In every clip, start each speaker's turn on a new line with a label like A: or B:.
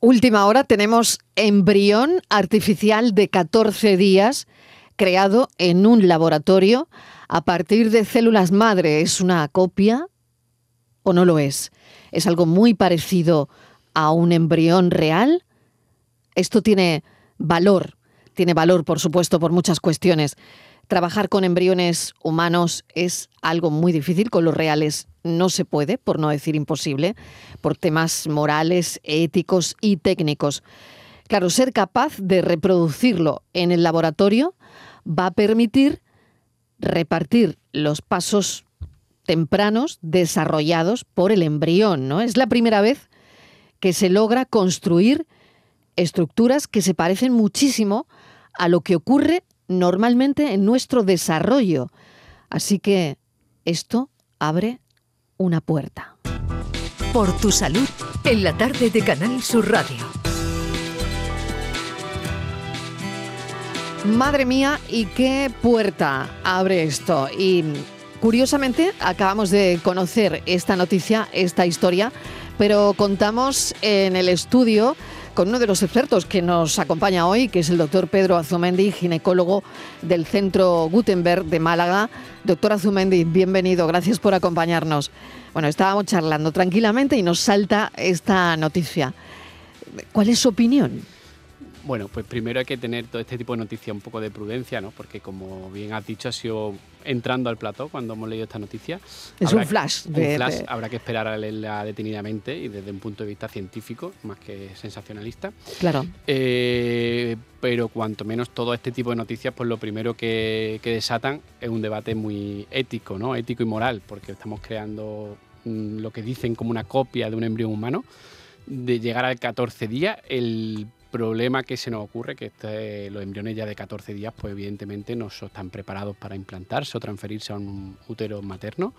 A: Última hora, tenemos embrión artificial de 14 días creado en un laboratorio a partir de células madre. ¿Es una copia o no lo es? ¿Es algo muy parecido a un embrión real? Esto tiene valor, tiene valor por supuesto por muchas cuestiones. Trabajar con embriones humanos es algo muy difícil, con los reales no se puede, por no decir imposible, por temas morales, éticos y técnicos. Claro, ser capaz de reproducirlo en el laboratorio va a permitir repartir los pasos tempranos desarrollados por el embrión, ¿no? Es la primera vez que se logra construir estructuras que se parecen muchísimo a lo que ocurre normalmente en nuestro desarrollo. Así que esto abre una puerta.
B: Por tu salud, en la tarde de Canal Sur Radio.
A: Madre mía, ¿y qué puerta abre esto? Y curiosamente acabamos de conocer esta noticia, esta historia, pero contamos en el estudio con uno de los expertos que nos acompaña hoy, que es el doctor Pedro Azumendi, ginecólogo del Centro Gutenberg de Málaga. Doctor Azumendi, bienvenido, gracias por acompañarnos. Bueno, estábamos charlando tranquilamente y nos salta esta noticia. ¿Cuál es su opinión?
C: Bueno, pues primero hay que tener todo este tipo de noticias un poco de prudencia, ¿no? Porque como bien has dicho, ha sido entrando al plató cuando hemos leído esta noticia.
A: Es un flash.
C: un flash, habrá que esperar a leerla detenidamente y desde un punto de vista científico, más que sensacionalista.
A: Claro.
C: Eh, pero cuanto menos todo este tipo de noticias, pues lo primero que, que desatan es un debate muy ético, ¿no? Ético y moral, porque estamos creando mm, lo que dicen como una copia de un embrión humano de llegar al 14 día, el problema que se nos ocurre que este, los embriones ya de 14 días, pues evidentemente no están preparados para implantarse o transferirse a un útero materno.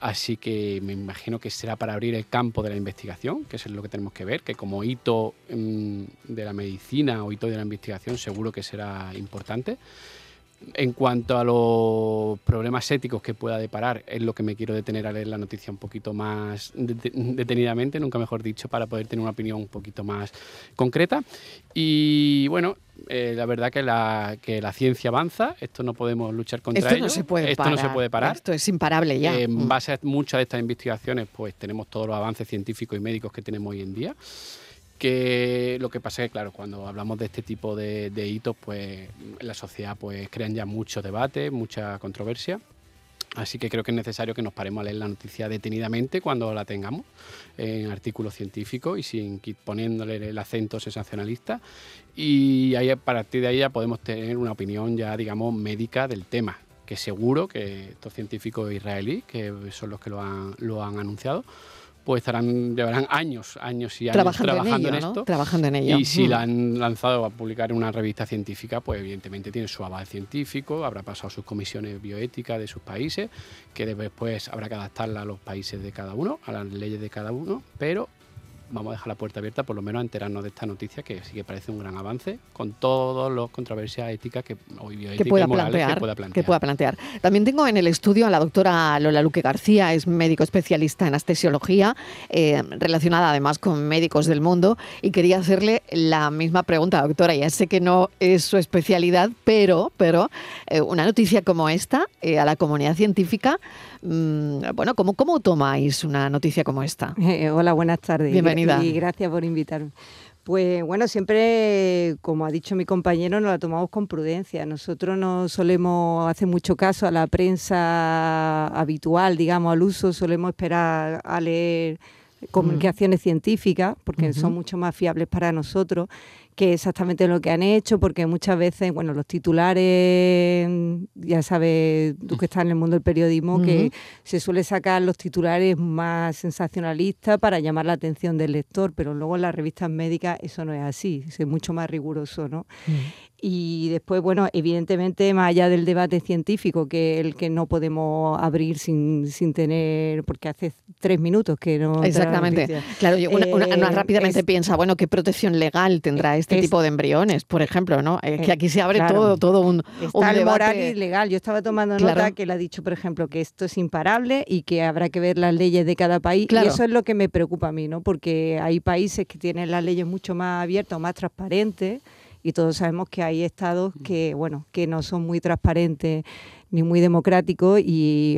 C: Así que me imagino que será para abrir el campo de la investigación, que es lo que tenemos que ver, que como hito mm, de la medicina o hito de la investigación seguro que será importante. En cuanto a los problemas éticos que pueda deparar, es lo que me quiero detener a leer la noticia un poquito más detenidamente, nunca mejor dicho, para poder tener una opinión un poquito más concreta. Y bueno, eh, la verdad que la, que la ciencia avanza, esto no podemos luchar contra
A: esto
C: ello.
A: No se puede
C: esto
A: parar.
C: no se puede parar.
A: Esto es imparable ya.
C: en
A: Mm.
C: base a muchas de estas investigaciones, pues tenemos todos los avances científicos y médicos que tenemos hoy en día que lo que pasa es que claro cuando hablamos de este tipo de, hitos pues en la sociedad pues crean ya mucho debate mucha controversia Así que creo que es necesario que nos paremos a leer la noticia detenidamente cuando la tengamos en artículos científicos y sin poniéndole el acento sensacionalista. Y ahí, a partir de ahí ya podemos tener una opinión ya, digamos, médica del tema, que seguro que estos científicos israelíes, que son los que lo han, lo han anunciado, pues estarán, llevarán años, años y años
A: Trabajando,
C: trabajando
A: en,
C: en,
A: ello, ¿no?
C: esto.
A: Trabajando en ello.
C: Y si
A: Mm.
C: la han lanzado a publicar en una revista científica, pues evidentemente tiene su aval científico, habrá pasado sus comisiones bioéticas de sus países, que después habrá que adaptarla a los países de cada uno, a las leyes de cada uno, pero vamos a dejar la puerta abierta por lo menos a enterarnos de esta noticia que sí que parece un gran avance con todas las controversias éticas que hoy bioéticas
A: que pueda,
C: y morales
A: plantear,
C: que pueda plantear.
A: que pueda plantear. También tengo en el estudio a la doctora Lola Luque García, es médico especialista en anestesiología, eh, relacionada además con médicos del mundo, y quería hacerle la misma pregunta, doctora. Ya sé que no es su especialidad, pero, pero eh, una noticia como esta eh, a la comunidad científica, mm, bueno, ¿cómo, ¿cómo tomáis una noticia como esta?
D: Eh, hola, buenas tardes.
A: Bienvenida.
D: Y gracias por invitarme. Pues bueno, siempre, como ha dicho mi compañero, nos la tomamos con prudencia. Nosotros no solemos hacer mucho caso a la prensa habitual, digamos, al uso, solemos esperar a leer comunicaciones científicas, porque son mucho más fiables para nosotros que exactamente lo que han hecho, porque muchas veces, bueno, los titulares, ya sabes, tú que estás en el mundo del periodismo, que se suele sacar los titulares más sensacionalistas para llamar la atención del lector, pero luego en las revistas médicas eso no es así, es mucho más riguroso, ¿no? Y después, bueno, evidentemente, más allá del debate científico, que el que no podemos abrir sin, sin tener, porque hace tres minutos que no...
A: Exactamente. Claro, yo- una, una- una
D: Eh,
A: rápidamente
D: es-
A: piensa, bueno, ¿qué protección legal tendrá esta este tipo de embriones, por ejemplo, ¿no? Es que aquí se abre todo, todo un,
D: Está el moral y legal. Yo estaba tomando nota que él ha dicho, por ejemplo, que esto es imparable y que habrá que ver las leyes de cada país. Y eso es lo que me preocupa a mí, ¿no? Porque hay países que tienen las leyes mucho más abiertas o más transparentes y todos sabemos que hay estados que, bueno, que no son muy transparentes ni muy democráticos y,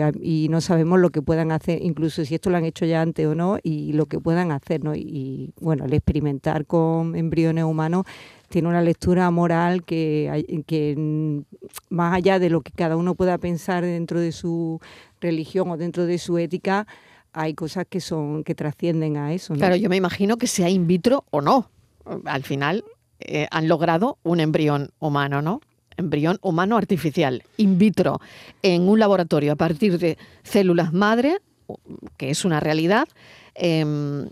D: no sabemos lo que puedan hacer, incluso si esto lo han hecho ya antes o no, y lo que puedan hacer, ¿no? Y, bueno, el experimentar con embriones humanos tiene una lectura moral que, que mm, más allá de lo que cada uno pueda pensar dentro de su religión o dentro de su ética, hay cosas que son que trascienden a eso.
A: Claro, yo me imagino que sea in vitro o no. Al final eh, han logrado un embrión humano, ¿no? Embrión humano artificial, in vitro, en un laboratorio a partir de células madre, que es una realidad, em,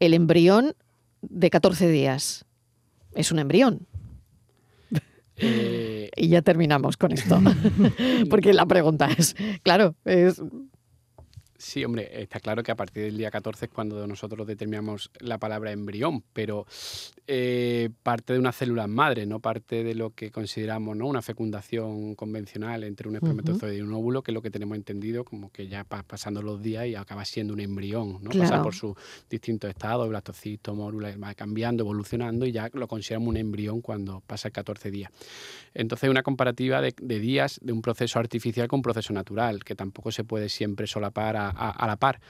A: el embrión de 14 días. Es un embrión. Eh, y ya terminamos con esto. Porque la pregunta es, claro, es
C: Sí, hombre, está claro que a partir del día 14 es cuando nosotros determinamos la palabra embrión, pero eh, parte de una célula madre, no parte de lo que consideramos ¿no? una fecundación convencional entre un espermatozoide y un óvulo, que es lo que tenemos entendido como que ya pasando los días y acaba siendo un embrión, ¿no? pasa por sus distintos estados, blastocito, mórula, va cambiando, evolucionando y ya lo consideramos un embrión cuando pasa 14 días. Entonces, una comparativa de, de días de un proceso artificial con un proceso natural, que tampoco se puede siempre solapar a a, la par.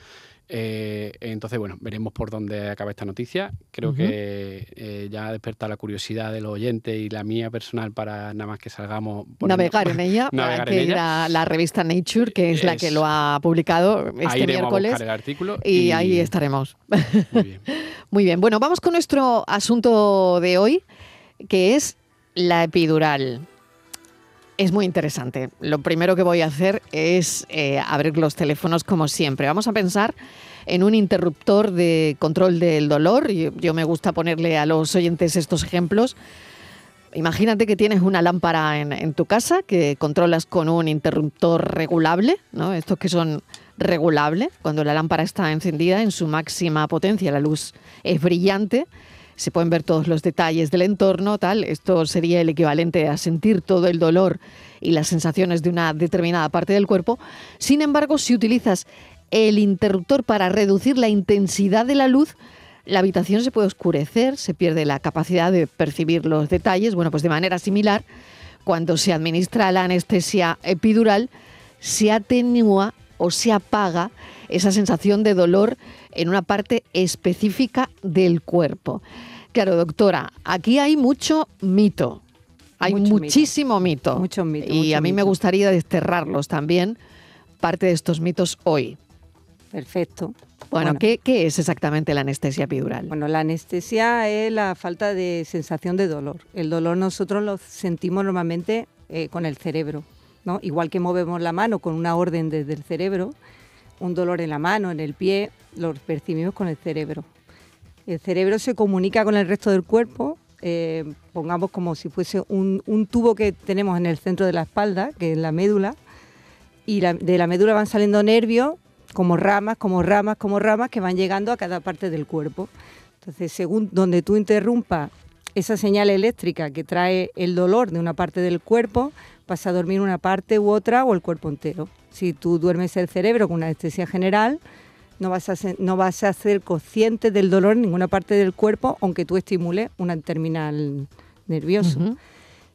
C: Eh, entonces, bueno, veremos por dónde acaba esta noticia. Creo que eh, ya ha despertado la curiosidad de los oyentes y la mía personal para nada más que salgamos.
A: navegar en ella, navegar en ella. La, revista Nature, que es, la que lo ha publicado este miércoles.
C: el artículo
A: y, ahí estaremos. Muy bien. Muy bien. Bueno, vamos con nuestro asunto de hoy, que es la epidural es muy interesante. Lo primero que voy a hacer es eh, abrir los teléfonos como siempre. Vamos a pensar en un interruptor de control del dolor. Yo, yo me gusta ponerle a los oyentes estos ejemplos. Imagínate que tienes una lámpara en, tu casa que controlas con un interruptor regulable, ¿no? Estos que son regulables. Cuando la lámpara está encendida en su máxima potencia, la luz es brillante se pueden ver todos los detalles del entorno, tal. Esto sería el equivalente a sentir todo el dolor y las sensaciones de una determinada parte del cuerpo. Sin embargo, si utilizas el interruptor para reducir la intensidad de la luz, la habitación se puede oscurecer, se pierde la capacidad de percibir los detalles. Bueno, pues de manera similar, cuando se administra la anestesia epidural, se atenúa o se apaga esa sensación de dolor en una parte específica del cuerpo. Claro, doctora, aquí hay mucho mito. Hay muchísimo mito.
D: Mucho mito.
A: Y a mí me gustaría desterrarlos también, parte de estos mitos hoy.
D: Perfecto.
A: Bueno, ¿qué, es exactamente la anestesia epidural?
D: Bueno, la anestesia es la falta de sensación de dolor. El dolor nosotros lo sentimos normalmente eh, con el cerebro, ¿no? Igual que movemos la mano con una orden desde el cerebro, un dolor en la mano, en el pie, lo percibimos con el cerebro. El cerebro se comunica con el resto del cuerpo, eh, pongamos como si fuese un, tubo que tenemos en el centro de la espalda, que es la médula, y de la médula van saliendo nervios como ramas, como ramas, como ramas que van llegando a cada parte del cuerpo. Entonces, según donde tú interrumpas esa señal eléctrica que trae el dolor de una parte del cuerpo, vas a dormir una parte u otra o el cuerpo entero. Si tú duermes el cerebro con una anestesia general, no vas, a ser, no vas a ser consciente del dolor en ninguna parte del cuerpo, aunque tú estimules una terminal nervioso.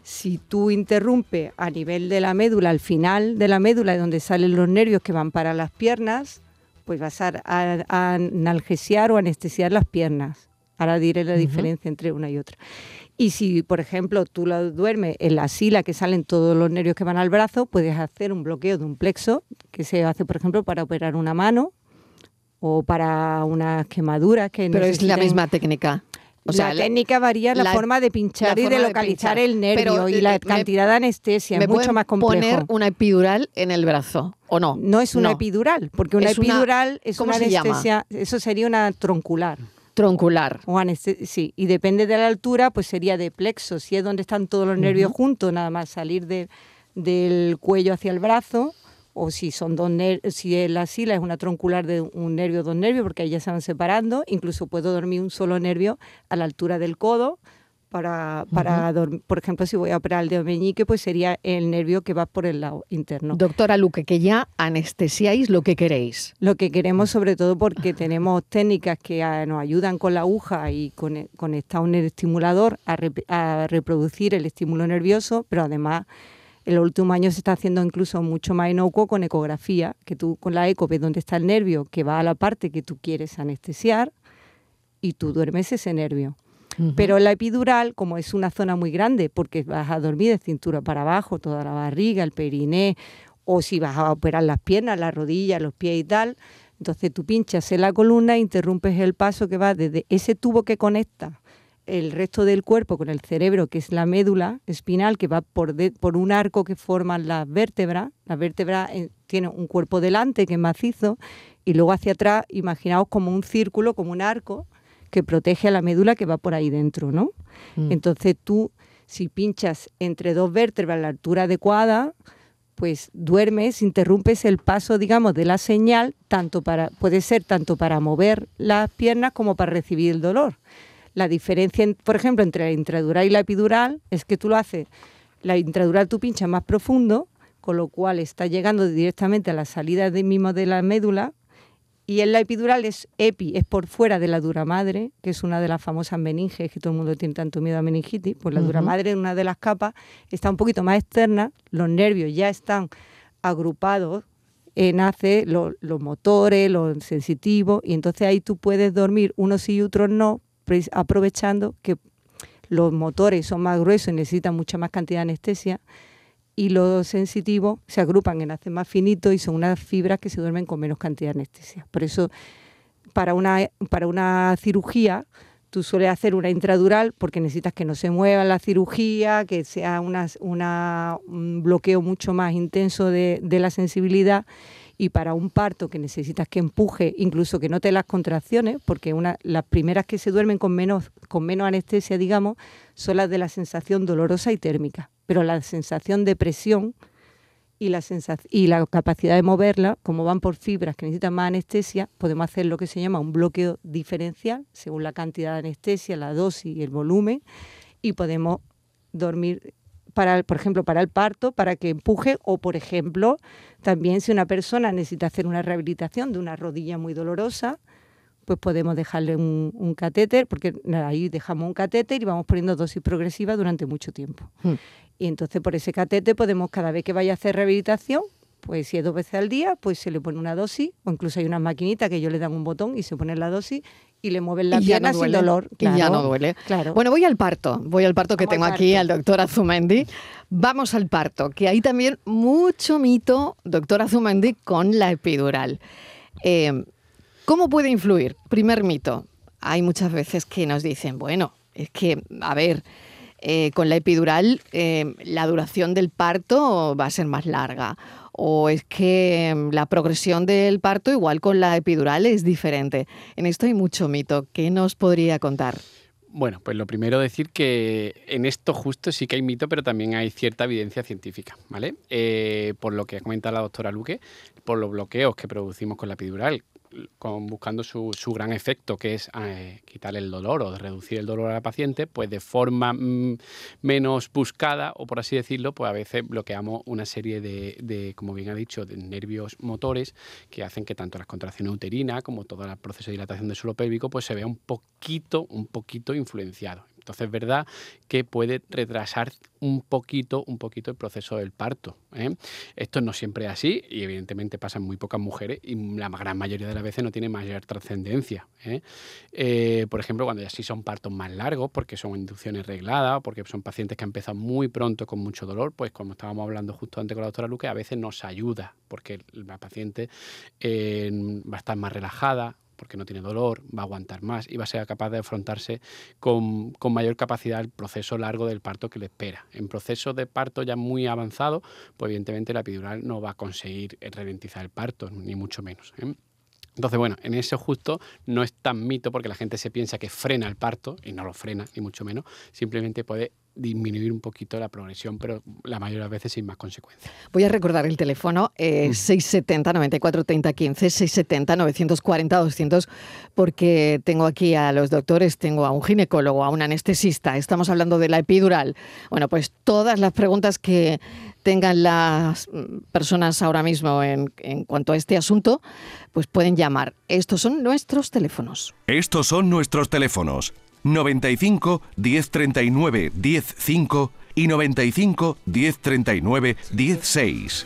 D: Si tú interrumpes a nivel de la médula, al final de la médula, donde salen los nervios que van para las piernas, pues vas a, analgesiar o anestesiar las piernas. Ahora diré la diferencia entre una y otra. Y si, por ejemplo, tú lo duermes en la sila que salen todos los nervios que van al brazo, puedes hacer un bloqueo de un plexo, que se hace, por ejemplo, para operar una mano o para unas quemaduras que
A: Pero es la misma técnica.
D: O sea, la técnica varía la, forma de pinchar y de localizar el nervio y la cantidad de anestesia es mucho más complejo.
A: poner una epidural en el brazo o no?
D: No es una epidural, porque una epidural es una anestesia, eso sería una troncular.
A: Troncular.
D: O sí, y depende de la altura, pues sería de plexo, si es donde están todos los nervios juntos, nada más salir de, del cuello hacia el brazo, o si son dos si la sila es una troncular de un nervio o dos nervios, porque ahí ya se van separando, incluso puedo dormir un solo nervio a la altura del codo, para, para dormir. Por ejemplo, si voy a operar el dedo meñique, pues sería el nervio que va por el lado interno.
A: Doctora Luque, que ya anestesiáis lo que queréis.
D: Lo que queremos sobre todo porque tenemos técnicas que ah, nos ayudan con la aguja y con, conectar un estimulador a, a reproducir el estímulo nervioso, pero además en los últimos años se está haciendo incluso mucho más inocuo con ecografía, que tú con la eco ves dónde está el nervio que va a la parte que tú quieres anestesiar y tú duermes ese nervio. Pero la epidural, como es una zona muy grande, porque vas a dormir de cintura para abajo, toda la barriga, el periné, o si vas a operar las piernas, las rodillas, los pies y tal, entonces tú pinchas en la columna e interrumpes el paso que va desde ese tubo que conecta el resto del cuerpo con el cerebro, que es la médula espinal, que va por, por un arco que forman las vértebras. Las vértebras eh, tienen un cuerpo delante que es macizo y luego hacia atrás, imaginaos como un círculo, como un arco, que protege a la médula que va por ahí dentro, ¿no? Mm. Entonces tú, si pinchas entre dos vértebras a la altura adecuada, pues duermes, interrumpes el paso, digamos, de la señal, tanto para, puede ser tanto para mover las piernas como para recibir el dolor. La diferencia, por ejemplo, entre la intradural y la epidural es que tú lo haces, la intradural tú pinchas más profundo, con lo cual está llegando directamente a la salida de mismo de la médula, y en la epidural es epi, es por fuera de la dura madre, que es una de las famosas meninges, que todo el mundo tiene tanto miedo a meningitis. Pues la dura madre, una de las capas, está un poquito más externa, los nervios ya están agrupados, nace los motores, los sensitivos, y entonces ahí tú puedes dormir unos sí y otros no, aprovechando que los motores son más gruesos y necesitan mucha más cantidad de anestesia y los sensitivos se agrupan en hacer más finito y son unas fibras que se duermen con menos cantidad de anestesia. Por eso, para una, para una cirugía, tú sueles hacer una intradural porque necesitas que no se mueva la cirugía, que sea una, un bloqueo mucho más intenso de, de la sensibilidad y para un parto que necesitas que empuje, incluso que note las contracciones, porque una, las primeras que se duermen con menos, con menos anestesia, digamos, son las de la sensación dolorosa y térmica, pero la sensación de presión y la, y la capacidad de moverla, como van por fibras que necesitan más anestesia, podemos hacer lo que se llama un bloqueo diferencial, según la cantidad de anestesia, la dosis y el volumen, y podemos dormir para, por ejemplo, para el parto, para que empuje, o por ejemplo, también si una persona necesita hacer una rehabilitación de una rodilla muy dolorosa, pues podemos dejarle un, catéter, porque ahí dejamos un catéter y vamos poniendo dosis progresiva durante mucho tiempo. Hmm. Y entonces por ese catéter podemos, cada vez que vaya a hacer rehabilitación, pues si es dos veces al día, pues se le pone una dosis, o incluso hay unas maquinitas que ellos le dan un botón y se pone la dosis y le mueven la pierna sin dolor.
A: y ya no duele. Claro. Bueno, voy al parto, voy al parto que tengo aquí al doctor Azumendi. Vamos al parto, que hay también mucho mito, doctor Azumendi, con la epidural. Eh, ¿Cómo puede influir? Primer mito. Hay muchas veces que nos dicen, bueno, es que, a ver, eh, con la epidural eh, la duración del parto va a ser más larga o es que mm, la progresión del parto igual con la epidural es diferente. En esto hay mucho mito. ¿Qué nos podría contar?
C: Bueno, pues lo primero decir que en esto justo sí que hay mito, pero también hay cierta evidencia científica, ¿vale? Eh, por lo que ha comentado la doctora Luque, por los bloqueos que producimos con la epidural, buscando su, gran efecto, que es eh, quitar el dolor o reducir el dolor a la paciente, pues de forma mm, menos buscada, o por así decirlo, pues a veces bloqueamos una serie de, como bien ha dicho, de nervios motores que hacen que tanto las contracciones uterinas como todo el proceso de dilatación del suelo pélvico, pues se vea un poquito, un poquito influenciado. Entonces es verdad que puede retrasar un poquito, un poquito el proceso del parto. ¿eh? Esto no siempre es así y evidentemente pasa en muy pocas mujeres y la gran mayoría de las veces no tiene mayor trascendencia. ¿eh? Eh, por ejemplo, cuando ya sí son partos más largos, porque son inducciones regladas, porque son pacientes que han empezado muy pronto con mucho dolor, pues como estábamos hablando justo antes con la doctora Luque, a veces nos ayuda porque la paciente va a estar más relajada, porque no tiene dolor, va a aguantar más y va a ser capaz de afrontarse con, mayor capacidad el proceso largo del parto que le espera. En proceso de parto ya muy avanzado, pues evidentemente la epidural no va a conseguir ralentizar el parto, ni mucho menos. ¿eh? Entonces, bueno, en eso justo no es tan mito porque la gente se piensa que frena el parto y no lo frena, ni mucho menos. Simplemente puede disminuir un poquito la progresión, pero la mayoría de las veces sin más consecuencias.
A: Voy a recordar el teléfono, eh, 670 94 30 15, 670 940 200, porque tengo aquí a los doctores, tengo a un ginecólogo, a un anestesista, estamos hablando de la epidural. Bueno, pues todas las preguntas que tengan las personas ahora mismo en, en cuanto a este asunto, pues pueden llamar. Estos son nuestros teléfonos.
E: Estos son nuestros teléfonos. 95 1039 105 y 95 1039 16.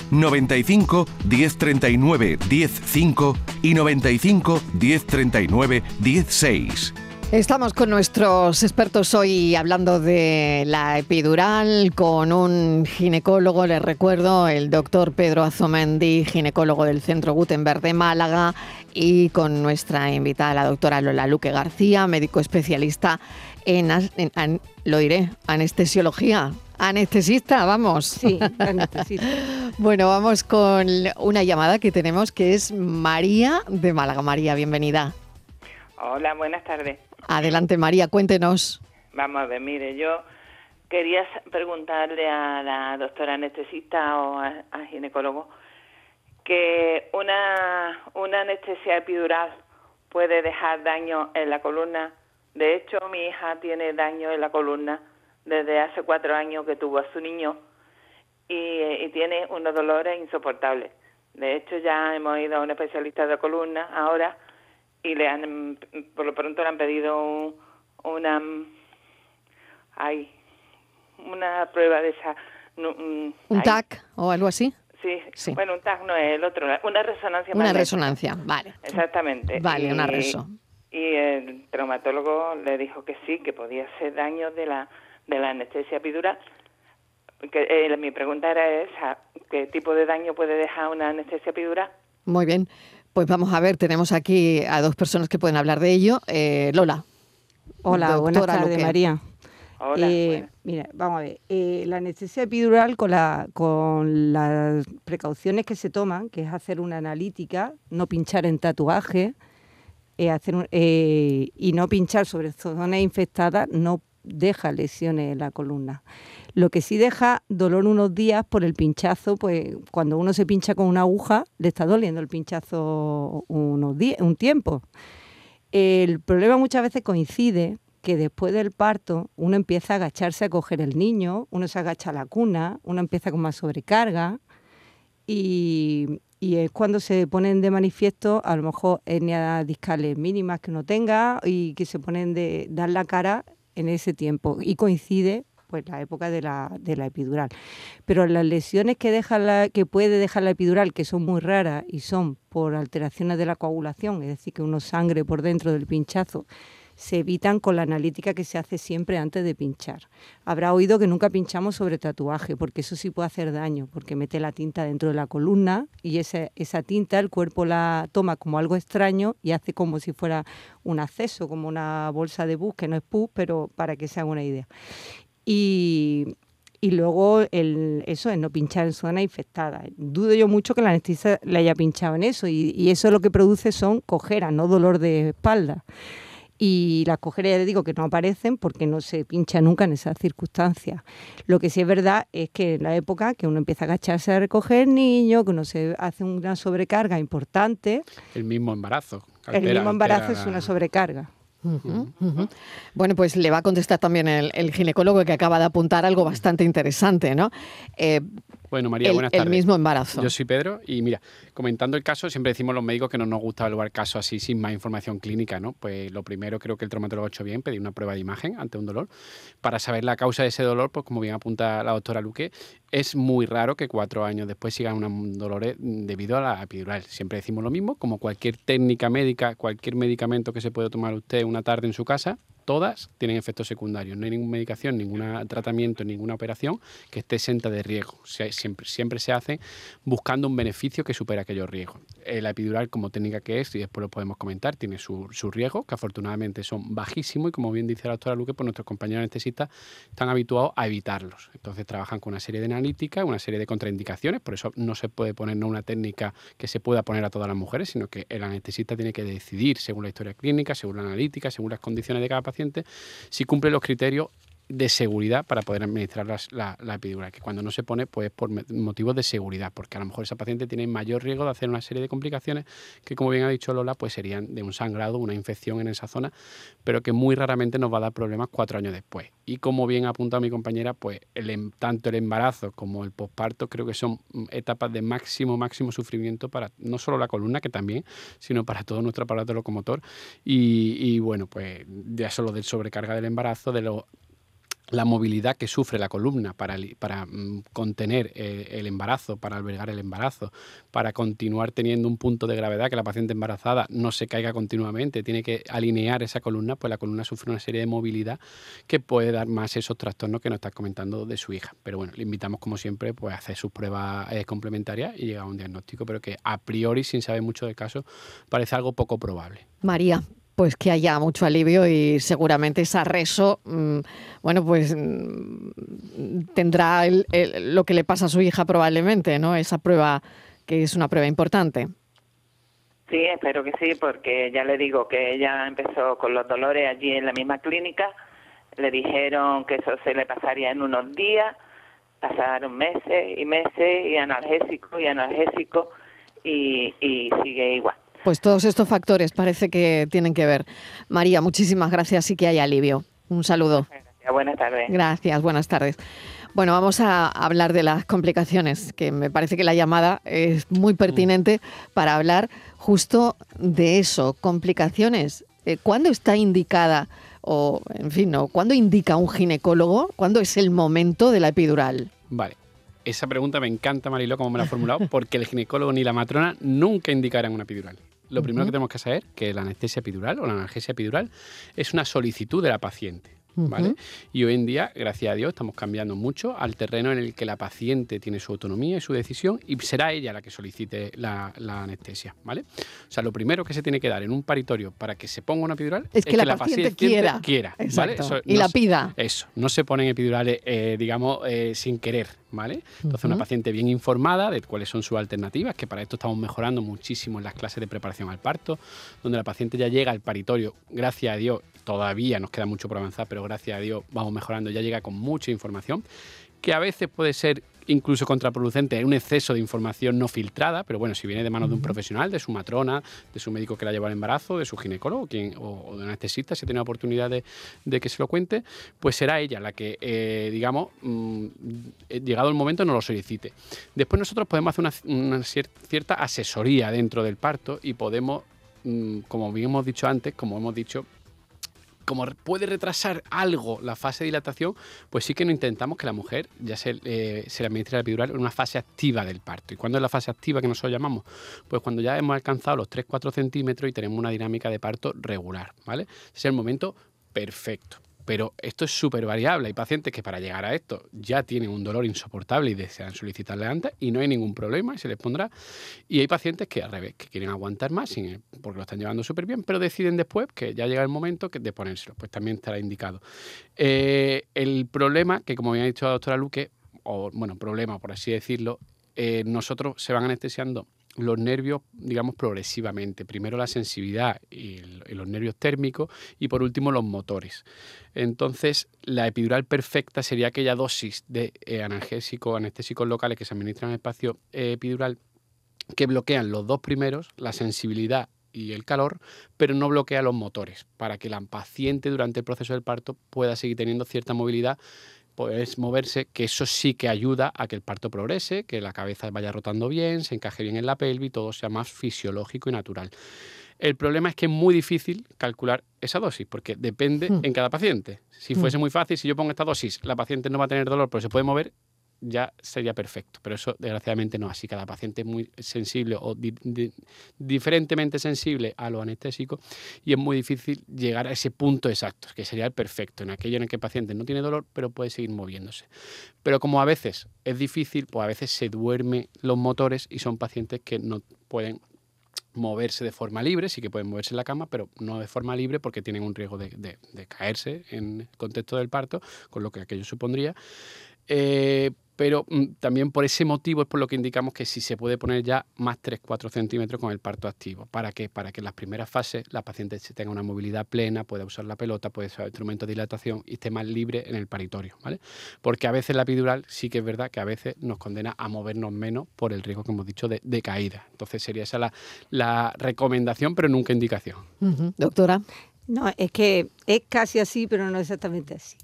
E: 95 1039 105 y 95 1039 16.
A: Estamos con nuestros expertos hoy hablando de la epidural con un ginecólogo, les recuerdo, el doctor Pedro Azomendi, ginecólogo del Centro Gutenberg de Málaga, y con nuestra invitada, la doctora Lola Luque García, médico especialista en, lo diré, anestesiología. Anestesista, vamos.
D: Sí, anestesista.
A: bueno, vamos con una llamada que tenemos que es María de Málaga. María, bienvenida.
F: Hola, buenas tardes.
A: Adelante, María, cuéntenos.
F: Vamos a ver, mire, yo quería preguntarle a la doctora anestesista o al ginecólogo que una, una anestesia epidural puede dejar daño en la columna. De hecho, mi hija tiene daño en la columna desde hace cuatro años que tuvo a su niño y, tiene unos dolores insoportables. De hecho, ya hemos ido a un especialista de columna ahora y le han, por lo pronto le han pedido una, ay, una prueba de esa.
A: ¿Un TAC o algo así?
F: Sí, bueno, un TAC no es el otro, una resonancia.
A: Una resonancia, vale.
F: Exactamente.
A: Vale, una reso.
F: Y el traumatólogo le dijo que sí, que podía ser daño de la de la anestesia epidural. Que, eh, mi pregunta era esa, ¿qué tipo de daño puede dejar una anestesia epidural?
A: Muy bien, pues vamos a ver, tenemos aquí a dos personas que pueden hablar de ello. Eh, Lola.
D: Hola, buenas tardes, María. Hola. Eh, mira, vamos a ver. Eh, la anestesia epidural con, la, con las precauciones que se toman, que es hacer una analítica, no pinchar en tatuaje hacer y no pinchar sobre zonas infectadas, no deja lesiones en la columna. Lo que sí deja dolor unos días por el pinchazo, pues cuando uno se pincha con una aguja, le está doliendo el pinchazo unos días, un tiempo. El problema muchas veces coincide que después del parto uno empieza a agacharse a coger el niño, uno se agacha a la cuna, uno empieza con más sobrecarga y, y es cuando se ponen de manifiesto a lo mejor etnias discales mínimas que uno tenga y que se ponen de dar la cara en ese tiempo y coincide pues la época de la, de la epidural. Pero las lesiones que deja la, que puede dejar la epidural, que son muy raras y son por alteraciones de la coagulación, es decir, que uno sangre por dentro del pinchazo, se evitan con la analítica que se hace siempre antes de pinchar. Habrá oído que nunca pinchamos sobre tatuaje, porque eso sí puede hacer daño, porque mete la tinta dentro de la columna y esa, esa tinta el cuerpo la toma como algo extraño y hace como si fuera un acceso, como una bolsa de bus, que no es pus, pero para que se haga una idea. Y, luego el, eso es no pinchar en zona infectada. Dudo yo mucho que la anestesia le haya pinchado en eso y, y eso lo que produce son cojeras, no dolor de espalda y las cojeras, ya le digo que no aparecen porque no se pincha nunca en esas circunstancias. Lo que sí es verdad es que en la época que uno empieza a agacharse a recoger niños, que uno se hace una sobrecarga importante.
C: El mismo embarazo.
D: el mismo embarazo es una sobrecarga.
A: Bueno, pues le va a contestar también el, ginecólogo que acaba de apuntar algo bastante interesante, ¿no?
C: Eh, bueno, María, buenas tardes.
A: El mismo embarazo.
C: Yo soy Pedro y mira, comentando el caso, siempre decimos los médicos que no nos gusta evaluar casos así sin más información clínica, ¿no? Pues lo primero creo que el traumatólogo ha hecho bien, pedir una prueba de imagen ante un dolor para saber la causa de ese dolor, pues como bien apunta la doctora Luque, es muy raro que cuatro años después sigan unos dolores debido a la epidural. Siempre decimos lo mismo, como cualquier técnica médica, cualquier medicamento que se puede tomar usted una tarde en su casa, todas tienen efectos secundarios. No hay ninguna medicación, ningún tratamiento, ninguna operación que esté exenta de riesgo. siempre, siempre se hace buscando un beneficio que supera aquellos riesgos. La epidural, como técnica que es, y después lo podemos comentar, tiene su, su riesgo, que afortunadamente son bajísimos y como bien dice la doctora Luque, pues nuestros compañeros anestesistas están habituados a evitarlos. Entonces trabajan con una serie de analíticas, una serie de contraindicaciones, por eso no se puede poner una técnica que se pueda poner a todas las mujeres, sino que el anestesista tiene que decidir según la historia clínica, según la analítica, según las condiciones de cada paciente si cumple los criterios de seguridad para poder administrar la, la, epidural, que cuando no se pone, pues por motivos de seguridad, porque a lo mejor esa paciente tiene mayor riesgo de hacer una serie de complicaciones que, como bien ha dicho Lola, pues serían de un sangrado, una infección en esa zona, pero que muy raramente nos va a dar problemas cuatro años después. Y como bien ha apuntado mi compañera, pues el, em, tanto el embarazo como el posparto creo que son mm, etapas de máximo, máximo sufrimiento para no solo la columna, que también, sino para todo nuestro aparato locomotor. Y, y bueno, pues ya solo del sobrecarga del embarazo, de lo la movilidad que sufre la columna para, para mm, contener eh, el embarazo, para albergar el embarazo, para continuar teniendo un punto de gravedad, que la paciente embarazada no se caiga continuamente, tiene que alinear esa columna, pues la columna sufre una serie de movilidad que puede dar más esos trastornos que nos estás comentando de su hija. Pero bueno, le invitamos como siempre pues, a hacer sus pruebas eh, complementarias y llegar a un diagnóstico, pero que a priori, sin saber mucho del caso, parece algo poco probable.
A: María, pues que haya mucho alivio y seguramente esa reso, mm, bueno, pues mm, tendrá lo que le pasa a su hija probablemente, ¿no? Esa prueba que es una prueba importante.
F: Sí, espero que sí, porque ya le digo que ella empezó con los dolores allí en la misma clínica, le dijeron que eso se le pasaría en unos días, pasaron meses y meses y analgésico y analgésico y sigue igual.
A: Pues todos estos factores parece que tienen que ver. María, muchísimas gracias y que haya alivio. Un saludo.
F: Buenas tardes.
A: Gracias, buenas tardes. Bueno, vamos a hablar de las complicaciones, que me parece que la llamada es muy pertinente para hablar justo de eso, complicaciones. Eh, ¿Cuándo está indicada, o en fin, ¿no? ¿cuándo indica un ginecólogo, cuándo es el momento de la epidural?
C: Vale, esa pregunta me encanta, Mariló, como me la ha formulado, porque el ginecólogo ni la matrona nunca indicarán una epidural. Lo primero que tenemos que saber que la anestesia epidural o la analgesia epidural es una solicitud de la paciente. ¿Vale? Y hoy en día, gracias a Dios, estamos cambiando mucho al terreno en el que la paciente tiene su autonomía y su decisión y será ella la que solicite la, anestesia, ¿vale? O sea, lo primero que se tiene que dar en un paritorio para que se ponga una epidural
A: es que, la, paciente, quiera,
C: quiera
A: y la pida.
C: Eso, no se ponen epidurales, eh, digamos, eh, sin querer, ¿vale? Entonces, una paciente bien informada de cuáles son sus alternativas, que para esto estamos mejorando muchísimo en las clases de preparación al parto, donde la paciente ya llega al paritorio, gracias a Dios, todavía nos queda mucho por avanzar, pero gracias a Dios vamos mejorando, ya llega con mucha información, que a veces puede ser incluso contraproducente, un exceso de información no filtrada, pero bueno, si viene de manos de un profesional, de su matrona, de su médico que la lleva al embarazo, de su ginecólogo quien, o, de un anestesista, si tiene oportunidad de, que se lo cuente, pues será ella la que, eh, digamos, mm, eh, llegado el momento, no lo solicite. Después nosotros podemos hacer una, cierta asesoría dentro del parto y podemos, mm, como bien hemos dicho antes, como hemos dicho, como puede retrasar algo la fase de dilatación, pues sí que no intentamos que la mujer ya se, eh, se le administre la epidural en una fase activa del parto. ¿Y cuándo es la fase activa que nosotros llamamos? Pues cuando ya hemos alcanzado los 3-4 centímetros y tenemos una dinámica de parto regular, ¿vale? Es el momento perfecto. Pero esto es súper variable. Hay pacientes que para llegar a esto ya tienen un dolor insoportable y desean solicitarle antes y no hay ningún problema y se les pondrá. Y hay pacientes que al revés, que quieren aguantar más sin, porque lo están llevando súper bien, pero deciden después que ya llega el momento de ponérselo. Pues también estará indicado. Eh, el problema, que como había dicho la doctora Luque, o bueno, problema por así decirlo, eh, nosotros se van anestesiando los nervios, digamos, progresivamente. Primero la sensibilidad y, los nervios térmicos y por último los motores. Entonces, la epidural perfecta sería aquella dosis de eh, analgésicos, anestésicos locales que se administran en espacio eh, epidural que bloquean los dos primeros, la sensibilidad y el calor, pero no bloquea los motores, para que la paciente durante el proceso del parto pueda seguir teniendo cierta movilidad pues moverse, que eso sí que ayuda a que el parto progrese, que la cabeza vaya rotando bien, se encaje bien en la pelvis, todo sea más fisiológico y natural. El problema es que es muy difícil calcular esa dosis, porque depende hmm. en cada paciente. Si fuese hmm. muy fácil, si yo pongo esta dosis, la paciente no va a tener dolor, pero se puede mover, ya sería perfecto. Pero eso desgraciadamente no así. Cada paciente es muy sensible o diferentemente sensible a lo anestésico y es muy difícil llegar a ese punto exacto, que sería el perfecto, en aquello en el que el paciente no tiene dolor pero puede seguir moviéndose. Pero como a veces es difícil, pues a veces se duermen los motores y son pacientes que no pueden moverse de forma libre, sí que pueden moverse en la cama, pero no de forma libre porque tienen un riesgo de, caerse en el contexto del parto, con lo que aquello supondría. Eh, pero mm, también por ese motivo es por lo que indicamos que si se puede poner ya más 3-4 centímetros con el parto activo. ¿Para qué? Para que en las primeras fases la paciente tenga una movilidad plena, pueda usar la pelota, pueda usar instrumento de dilatación y esté más libre en el paritorio, ¿vale? Porque a veces la epidural sí que es verdad que a veces nos condena a movernos menos por el riesgo que hemos dicho de, caída. Entonces sería esa la, recomendación, pero nunca indicación.
A: Doctora.
D: No, es que es casi así, pero no exactamente así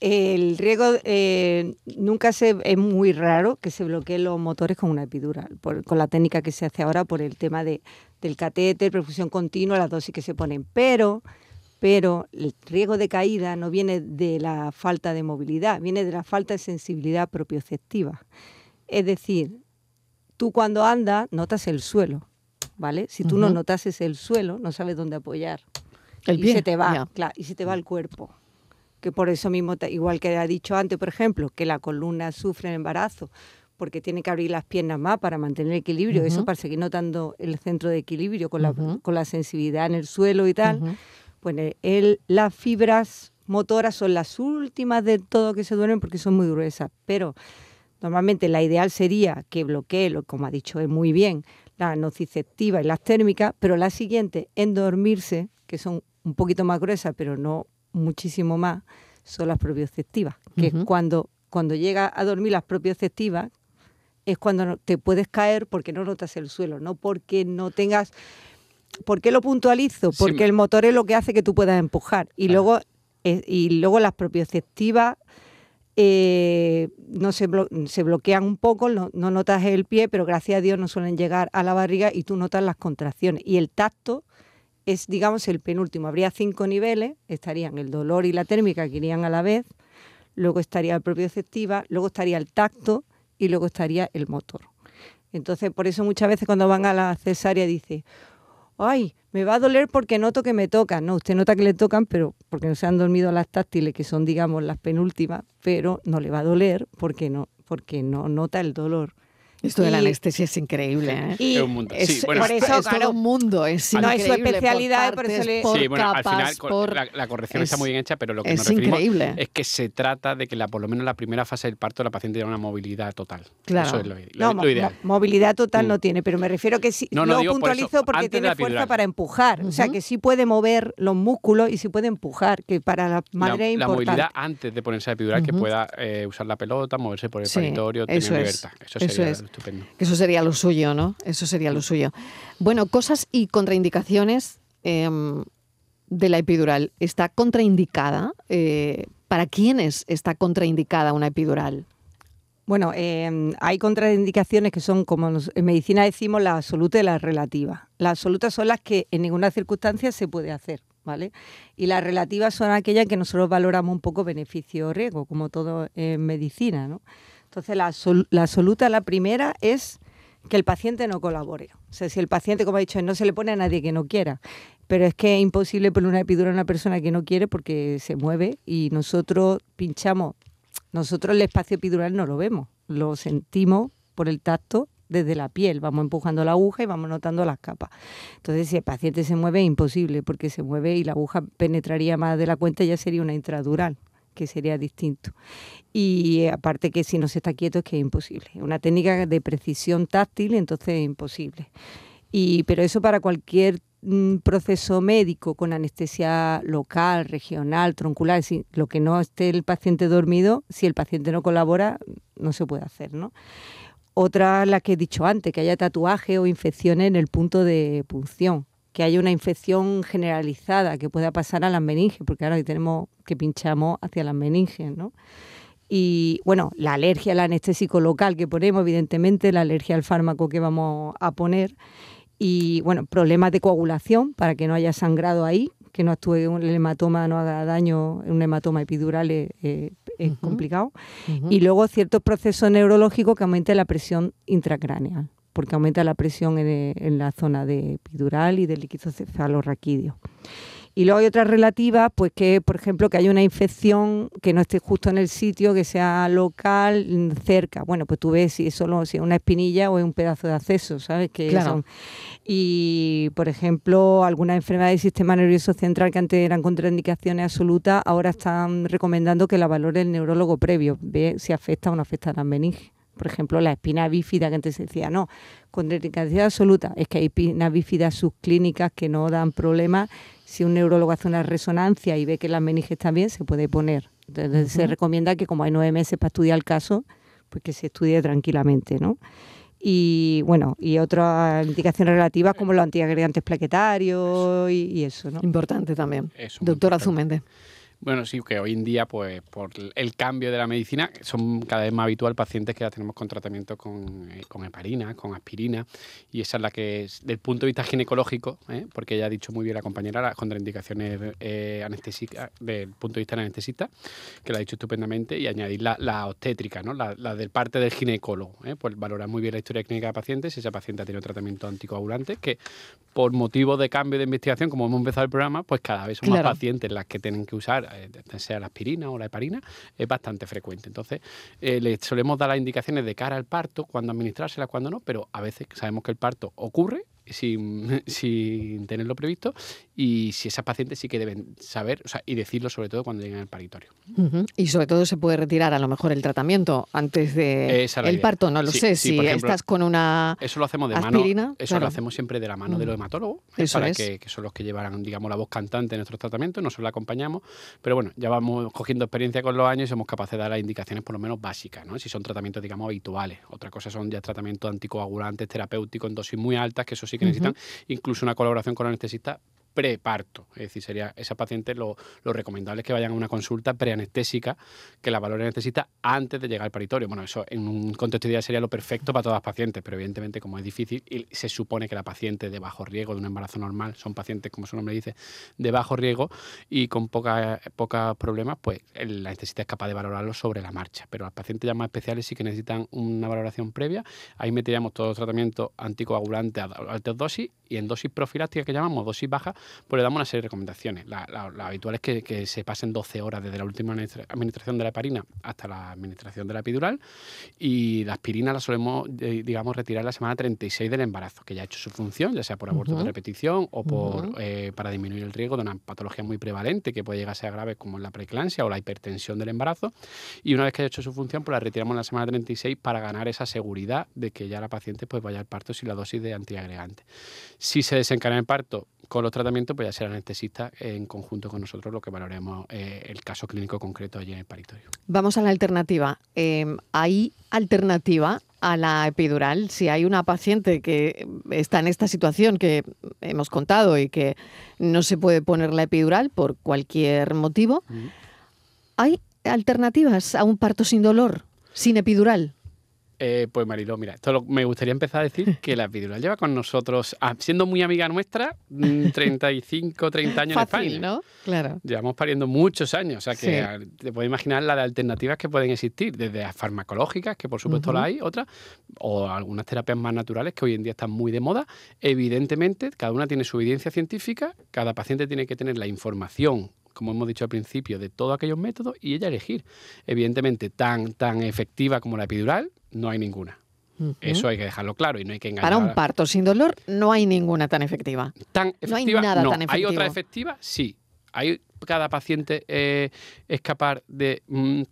D: el riesgo eh, nunca se es muy raro que se bloqueen los motores con una epidural, con la técnica que se hace ahora por el tema de, del catéter, perfusión continua, las dosis que se ponen. Pero, pero el riesgo de caída no viene de la falta de movilidad, viene de la falta de sensibilidad propioceptiva. Es decir, tú cuando andas notas el suelo, ¿vale? Si tú no notases el suelo, no sabes dónde apoyar. El y se te va, claro, y se te va el cuerpo que por eso mismo, igual que ha dicho antes, por ejemplo, que la columna sufre en embarazo, porque tiene que abrir las piernas más para mantener el equilibrio, eso para seguir notando el centro de equilibrio con, la, con la sensibilidad en el suelo y tal, pues el, las fibras motoras son las últimas de todo que se duermen porque son muy gruesas, pero normalmente la ideal sería que bloquee, como ha dicho él muy bien, la nociceptiva y las térmicas, pero la siguiente en dormirse, que son un poquito más gruesas, pero no muchísimo más son las propioceptivas, que es cuando, cuando llega a dormir las propioceptivas, es cuando te puedes caer porque no notas el suelo, no porque no tengas... ¿Por qué lo puntualizo? Porque el motor es lo que hace que tú puedas empujar. Y, luego, eh, y luego las propioceptivas eh, no se, se, bloquean un poco, no, no, notas el pie, pero gracias a Dios no suelen llegar a la barriga y tú notas las contracciones. Y el tacto es, digamos, el penúltimo. Habría cinco niveles, estarían el dolor y la térmica que irían a la vez, luego estaría el propio efectiva, luego estaría el tacto y luego estaría el motor. Entonces, por eso muchas veces cuando van a la cesárea dice, ay, me va a doler porque noto que me tocan. No, usted nota que le tocan, pero porque no se han dormido las táctiles, que son, digamos, las penúltimas, pero no le va a doler porque no, porque no nota el dolor.
A: Esto de la anestesia es increíble. ¿eh?
C: es un mundo.
A: Es,
C: bueno,
A: por eso, es todo un mundo. Es
D: no es su especialidad,
A: por
D: por eso le-
A: partes, por
C: sí, bueno,
A: capas,
C: al final
A: por-
C: la, la corrección está
A: es-
C: muy bien hecha, pero lo que
A: es
C: nos referimos
A: increíble.
C: es que se trata de que la, por lo menos en la primera fase del parto la paciente tenga una movilidad total.
D: Claro.
C: Eso es lo, lo-
D: No,
C: lo ideal.
D: mo- movilidad total
C: Mm.
D: no tiene, pero me refiero que sí,
C: No, no,
D: lo
C: digo por eso,
D: puntualizo porque tiene
C: la
D: fuerza
C: epidural.
D: para empujar, o sea que sí puede mover los músculos y sí puede empujar, que para la
C: La,
D: madre es
C: la
D: importante.
C: movilidad antes de ponerse a epidural, que pueda eh, usar la pelota, moverse por el
A: Sí,
C: paritorio, tener
A: eso es,
C: libertad. Eso,
A: es.
C: Estupendo.
A: Que Eso sería lo suyo, ¿no? Eso sería lo suyo. Bueno, cosas y contraindicaciones em, de la epidural. ¿Está contraindicada? Eh, ¿Para quiénes está contraindicada una epidural?
D: Bueno, eh, hay contraindicaciones que son, como en medicina decimos, las absolutas y las relativas. Las absolutas son las que en ninguna circunstancia se puede hacer, ¿vale? Y las relativas son aquellas que nosotros valoramos un poco beneficio o riesgo, como todo en medicina, ¿no? Entonces, la, la absoluta, la primera, es que el paciente no colabore. O sea, si el paciente, como ha dicho, no se le pone a nadie que no quiera, pero es que es imposible poner una epidural a una persona que no quiere porque se mueve y nosotros pinchamos. Nosotros el espacio epidural no lo vemos, lo sentimos por el tacto desde la piel, vamos empujando la aguja y vamos notando las capas. Entonces, si el paciente se mueve, es imposible, porque se mueve y la aguja penetraría más de la cuenta, ya sería una intradural, que sería distinto. Y eh, aparte que si no se está quieto es que es imposible. Una técnica de precisión táctil, entonces es imposible. Y, pero eso para cualquier mm, proceso médico con anestesia local, regional, troncular, lo que no esté el paciente dormido, si el paciente no colabora, no se puede hacer, ¿no? Otra, la que he dicho antes, que haya tatuaje o infecciones en el punto de punción, que haya una infección generalizada que pueda pasar a las meninges, porque ahora tenemos que pinchamos hacia las meninges, ¿no? Y bueno, la alergia al anestésico local que ponemos, evidentemente, la alergia al fármaco que vamos a poner. Y bueno, problemas de coagulación para que no haya sangrado ahí, que no actúe un el hematoma, no haga daño, un hematoma epidural es, es- es complicado. Y luego ciertos procesos neurológicos que aumenten la presión intracraneal, porque aumenta la presión en, en la zona de epidural y del líquido cefalorraquídeo. Y luego hay otras relativas, pues que, por ejemplo, que haya una infección que no esté justo en el sitio, que sea local, mm, cerca. Bueno, pues tú ves si es solo si es una espinilla o es un pedazo de acceso, ¿sabes? Que
A: Claro.
D: son- Y, por ejemplo, algunas enfermedades del sistema nervioso central que antes eran contraindicaciones absolutas, ahora están recomendando que la valore el neurólogo previo, ve si afecta o no afecta a las meninges. Por ejemplo, la espina bífida, que antes se decía, no, contraindicación absoluta, es que hay espinas bífidas subclínicas que no dan problemas. Si un neurólogo hace una resonancia y ve que las meninges están bien, se puede poner. Entonces se recomienda que como hay nueve meses para estudiar el caso, pues que se estudie tranquilamente, ¿no? Y bueno, y otras indicaciones relativas como los antiagregantes plaquetarios y, y eso, ¿no?
A: Importante también.
C: Eso,
A: Doctora
C: importante. Bueno, sí, que hoy en día, pues por el cambio de la medicina, son cada vez más habitual pacientes que ya tenemos con tratamiento con, eh, con heparina, con aspirina, y esa es la que, es, del punto de vista ginecológico, ¿eh? porque ya ha dicho muy bien la compañera, las contraindicaciones eh, anestésicas, del punto de vista del anestesista, que lo ha dicho estupendamente, y añadir la, la obstétrica, ¿no? la, la del parte del ginecólogo, ¿eh? pues valorar muy bien la historia clínica de pacientes, si esa paciente ha tenido tratamiento anticoagulante, que por motivo de cambio de investigación, como hemos empezado el programa, pues cada vez son
A: Claro.
C: más pacientes las que tienen que usar, sea la aspirina o la heparina, es bastante frecuente. Entonces, eh, le solemos dar las indicaciones de cara al parto, cuándo administrárselas, cuándo no, pero a veces sabemos que el parto ocurre sin, sin tenerlo previsto y si esas pacientes sí que deben saber o sea, y decirlo sobre todo cuando lleguen al paritorio.
A: Ujú. Y sobre todo se puede retirar a lo mejor el tratamiento antes de el
C: idea.
A: parto, no lo
C: Sí,
A: sé,
C: sí,
A: si
C: ejemplo,
A: estás con una
C: Eso lo hacemos de
A: aspirina,
C: mano. Eso
A: claro.
C: lo hacemos siempre de la mano de los
A: Mm.
C: hematólogos, ¿eh?
A: Eso
C: para
A: es.
C: que, que son los que llevarán, digamos, la voz cantante en nuestros tratamientos, nosotros la acompañamos, pero bueno, ya vamos cogiendo experiencia con los años y somos capaces de dar las indicaciones por lo menos básicas, ¿no? Si son tratamientos, digamos, habituales. Otra cosa son ya tratamientos anticoagulantes, terapéuticos en dosis muy altas, que eso sí que necesitan. Incluso una colaboración con anestesista preparto, es decir, sería esa paciente lo, recomendable es que vayan a una consulta preanestésica que la valore el anestesista antes de llegar al paritorio. Bueno, eso en un contexto ideal sería lo perfecto para todas las pacientes, pero evidentemente como es difícil y se supone que la paciente de bajo riesgo de un embarazo normal son pacientes, como su nombre dice, de bajo riesgo y con pocos poca problemas, pues el anestesista es capaz de valorarlo sobre la marcha. Pero las pacientes ya más especiales sí que necesitan una valoración previa. Ahí meteríamos todos los tratamientos anticoagulantes a altas dosis Y en dosis profiláctica, que llamamos dosis baja, pues le damos una serie de recomendaciones. La, habitual es que, se pasen 12 horas desde la última administración de la heparina hasta la administración de la epidural. Y la aspirina la solemos, digamos, retirar la semana 36 del embarazo, que ya ha hecho su función, ya sea por aborto de repetición o por, eh, para disminuir el riesgo de una patología muy prevalente que puede llegar a ser grave como la preeclampsia o la hipertensión del embarazo. Y una vez que haya hecho su función, pues la retiramos en la semana 36 para ganar esa seguridad de que ya la paciente pues vaya al parto sin la dosis de antiagregante. Si se desencadena el parto con los tratamientos, pues ya será anestesista en conjunto con nosotros lo que valoremos eh, el caso clínico concreto allí en el paritorio.
A: Vamos a la alternativa. Em, ¿Hay alternativa a la epidural? Si hay una paciente que está en esta situación que hemos contado y que no se puede poner la epidural por cualquier motivo, ¿hay alternativas a un parto sin dolor, sin epidural?
C: Eh, pues Mariló, mira, esto me gustaría empezar a decir que la epidural lleva con nosotros, ah, siendo muy amiga nuestra, 35, mm, 30 años
A: en
C: España.
A: ¿no? Claro.
C: Llevamos pariendo muchos años, o sea que te puedes imaginar las alternativas que pueden existir, desde farmacológicas, que por supuesto las hay, otras, o algunas terapias más naturales que hoy en día están muy de moda. Evidentemente, cada una tiene su evidencia científica, cada paciente tiene que tener la información como hemos dicho al principio, de todos aquellos métodos y ella elegir. Evidentemente, tan, tan efectiva como la epidural, no hay ninguna. Eso hay que dejarlo claro y no hay que engañar.
A: Para un parto sin dolor no hay ninguna tan efectiva.
C: Tan efectiva, no hay nada tan efectivo. ¿Hay otra efectiva? Sí. ¿Hay cada paciente eh, es capaz de mm,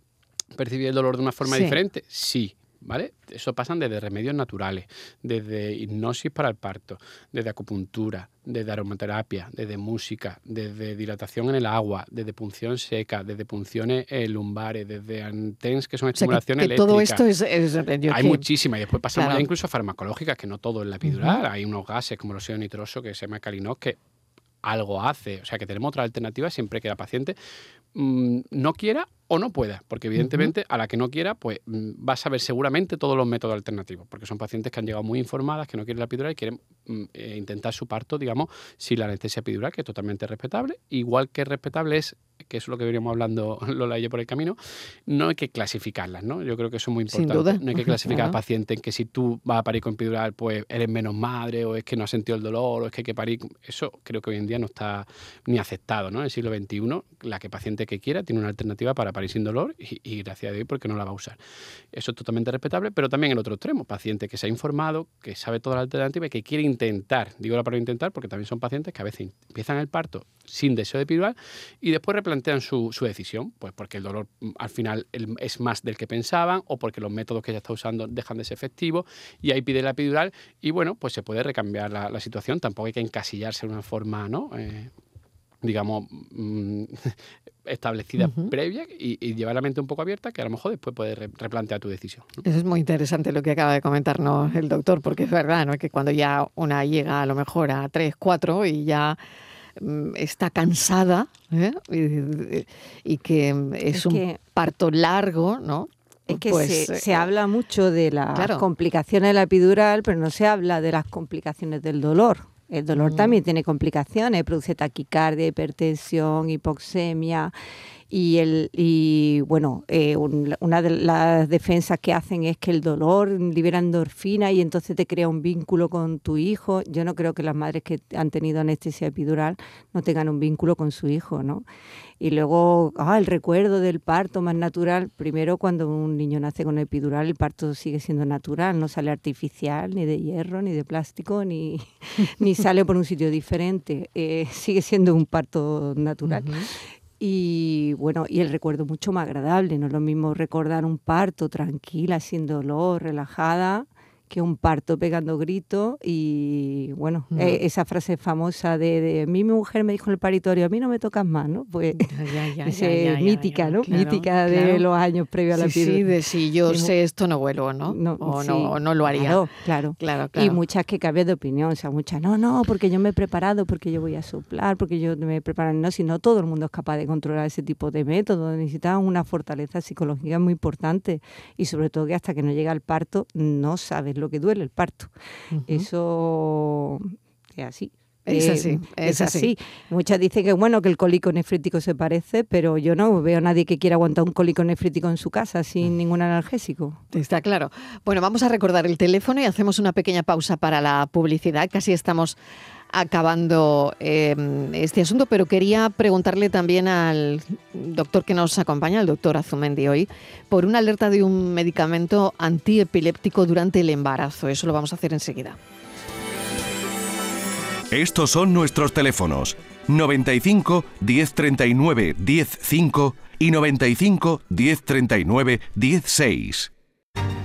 C: percibir el dolor de una forma diferente? Sí. ¿Vale? Eso pasan desde remedios naturales, desde hipnosis para el parto, desde acupuntura, desde aromaterapia, desde música, desde dilatación en el agua, desde punción seca, desde punciones eh, lumbares, desde antens que son estimulaciones
A: o Todo esto es,
C: hay muchísimas y después pasamos incluso a farmacológicas que no todo es la epidural, hay unos gases como el óxido nitroso que se llama calinos que algo hace, o sea que tenemos otra alternativa siempre que la paciente mm, no quiera o no pueda, porque evidentemente a la que no quiera, pues mm, va a saber seguramente todos los métodos alternativos, porque son pacientes que han llegado muy informadas, que no quieren la epidural y quieren mm, eh, intentar su parto, digamos, sin la anestesia epidural, que es totalmente respetable. Igual que respetable es, que es lo que veníamos hablando Lola y yo por el camino, no hay que clasificarlas, ¿no? Yo creo que eso es muy importante. No hay que clasificar al paciente en que si tú vas a parir con epidural, pues eres menos madre, o es que no has sentido el dolor, o es que hay que parir. Eso creo que hoy en día no está ni aceptado, ¿no? En el siglo XXI, la que paciente que quiera tiene una alternativa para parir sin dolor y, gracias a Dios porque no la va a usar. Eso es totalmente respetable, pero también el otro extremo, paciente que se ha informado, que sabe toda la alternativa y que quiere intentar, digo la palabra intentar porque también son pacientes que a veces empiezan el parto sin deseo de epidural y después replantean su, decisión, pues porque el dolor mm, al final es más del que pensaban o porque los métodos que ella está usando dejan de ser efectivos y ahí pide la epidural y bueno, pues se puede recambiar la, situación, tampoco hay que encasillarse de una forma, ¿no? Eh, digamos, mm, establecida previa y, llevar la mente un poco abierta que a lo mejor después puedes replantear tu decisión.
A: Eso es muy interesante lo que acaba de comentarnos el doctor, porque es verdad, ¿no? Que cuando ya una llega a lo mejor a 3, 4 y ya está cansada ¿eh? y, que es, un parto largo, ¿no?
D: Es que pues, se, eh, habla mucho de las complicaciones de la epidural, pero no se habla de las complicaciones del dolor. El dolor mm. también tiene complicaciones, produce taquicardia, hipertensión, hipoxemia y, el, y bueno, eh, una de las defensas que hacen es que el dolor libera endorfina y entonces te crea un vínculo con tu hijo. Yo no creo que las madres que han tenido anestesia epidural no tengan un vínculo con su hijo, ¿no? Y luego, ah, el recuerdo del parto más natural. Primero, cuando un niño nace con epidural, el parto sigue siendo natural, no sale artificial, ni de hierro, ni de plástico, ni, ni sale por un sitio diferente. Eh, sigue siendo un parto natural. Y bueno, y el recuerdo mucho más agradable, no es lo mismo recordar un parto tranquila, sin dolor, relajada, que un parto pegando gritos y bueno, e, esa frase famosa de, de, mi mujer me dijo en el paritorio, a mí no me tocas más, ¿no? Pues mítica, ¿no? mítica de los años previos a la
A: sí, Sí, de si yo sé esto no vuelvo, ¿no? no o no, no lo haría.
D: Claro, claro, Y muchas que cambian de opinión, o sea, muchas, no, no, porque yo me he preparado, porque yo voy a soplar, porque yo me he preparado, no, si no todo el mundo es capaz de controlar ese tipo de métodos, necesitan una fortaleza psicológica muy importante y sobre todo que hasta que no llega el parto no sabes lo que duele el parto. Eso es así.
A: Es
D: Eh,
A: así, es así.
D: Muchas dicen que bueno que el cólico nefrítico se parece, pero yo no veo a nadie que quiera aguantar un cólico nefrítico en su casa sin ningún analgésico.
A: Está claro. Bueno, vamos a recordar el teléfono y hacemos una pequeña pausa para la publicidad. Casi estamos acabando eh, este asunto, pero quería preguntarle también al doctor que nos acompaña, el doctor Azumendi hoy, por una alerta de un medicamento antiepiléptico durante el embarazo. Eso lo vamos a hacer enseguida.
E: Estos son nuestros teléfonos 95 1039 105 y 95 1039 16.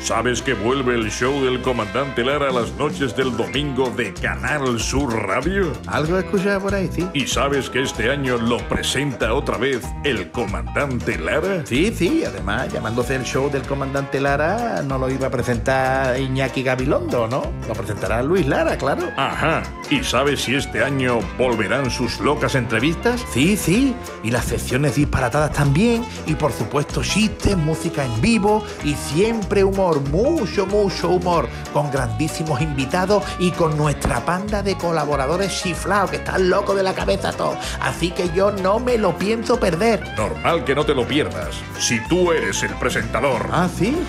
G: ¿Sabes que vuelve el show del comandante Lara a las noches del domingo de Canal Sur Radio?
H: Algo he escuchado por ahí, sí.
G: ¿Y sabes que este año lo presenta otra vez el comandante Lara?
H: Sí, sí, además, llamándose el show del comandante Lara, no lo iba a presentar Iñaki Gabilondo, ¿no? Lo presentará Luis Lara, claro.
G: Ajá. ¿Y sabes si este año volverán sus locas entrevistas?
H: Sí, sí. Y las secciones disparatadas también. Y por supuesto, chistes, música en vivo y siempre humor, mucho, mucho humor. Con grandísimos invitados y con nuestra panda de colaboradores chiflados que están locos de la cabeza todos. Así que yo no me lo pienso perder.
G: Normal que no te lo pierdas. Si tú eres el presentador.
H: Ah, sí.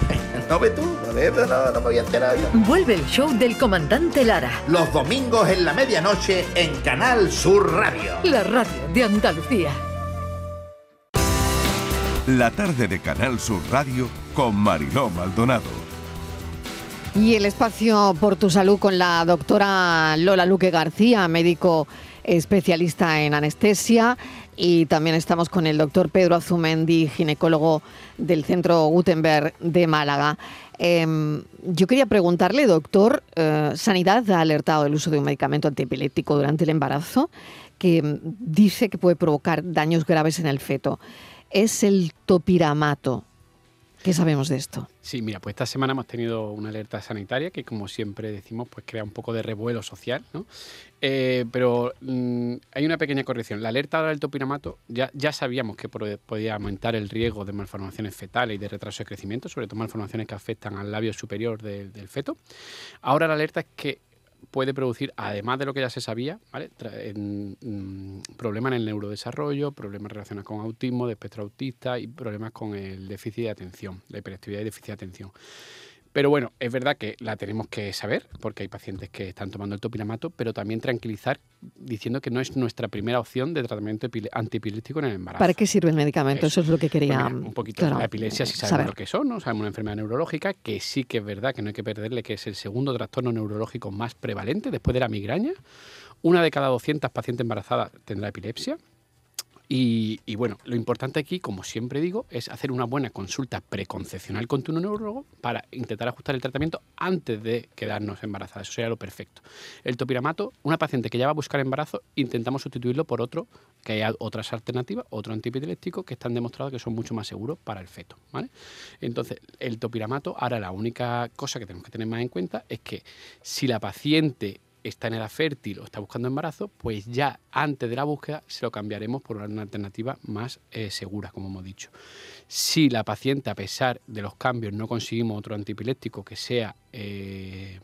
H: No ve tú. Eso no, no me había enterado yo.
I: Vuelve el show del comandante Lara.
H: Los domingos en la medianoche en Canal Sur Radio.
I: La radio de Andalucía.
E: La tarde de Canal Sur Radio con Mariló Maldonado.
A: Y el espacio por tu salud con la doctora Lola Luque García, médico especialista en anestesia. Y también estamos con el doctor Pedro Azumendi, ginecólogo del Centro Gutenberg de Málaga. Eh, yo quería preguntarle, doctor, eh, Sanidad ha alertado del uso de un medicamento antiepiléptico durante el embarazo que mm, dice que puede provocar daños graves en el feto. Es el topiramato. ¿Qué sabemos de esto?
C: Sí, mira, pues esta semana hemos tenido una alerta sanitaria que, como siempre decimos, pues crea un poco de revuelo social, ¿no? Eh, pero mm, hay una pequeña corrección. La alerta del topiramato ya, ya sabíamos que podía aumentar el riesgo de malformaciones fetales y de retraso de crecimiento, sobre todo malformaciones que afectan al labio superior de- del feto. Ahora la alerta es que puede producir, además de lo que ya se sabía, ¿vale? Mm, problemas en el neurodesarrollo, problemas relacionados con autismo, de autista y problemas con el déficit de atención, la hiperactividad y déficit de atención. Pero bueno, es verdad que la tenemos que saber, porque hay pacientes que están tomando el topiramato, pero también tranquilizar diciendo que no es nuestra primera opción de tratamiento antiepiléptico en el embarazo.
A: ¿Para qué sirve el medicamento? Eso, es lo que quería.
C: un poquito
A: claro,
C: la epilepsia, si sabemos
A: saber.
C: lo que son, ¿no? Sabemos una enfermedad neurológica, que sí que es verdad que no hay que perderle, que es el segundo trastorno neurológico más prevalente después de la migraña. Una de cada 200 pacientes embarazadas tendrá epilepsia. Y, bueno, lo importante aquí, como siempre digo, es hacer una buena consulta preconcepcional con tu neurólogo para intentar ajustar el tratamiento antes de quedarnos embarazadas. Eso sería lo perfecto. El topiramato, una paciente que ya va a buscar embarazo, intentamos sustituirlo por otro, que haya otras alternativas, otro antiepiléptico que están demostrados que son mucho más seguros para el feto. ¿vale? Entonces, el topiramato, ahora la única cosa que tenemos que tener más en cuenta es que si la paciente está en edad fértil o está buscando embarazo, pues ya antes de la búsqueda se lo cambiaremos por una alternativa más eh, segura, como hemos dicho. Si la paciente, a pesar de los cambios, no conseguimos otro antiepiléptico que sea eh,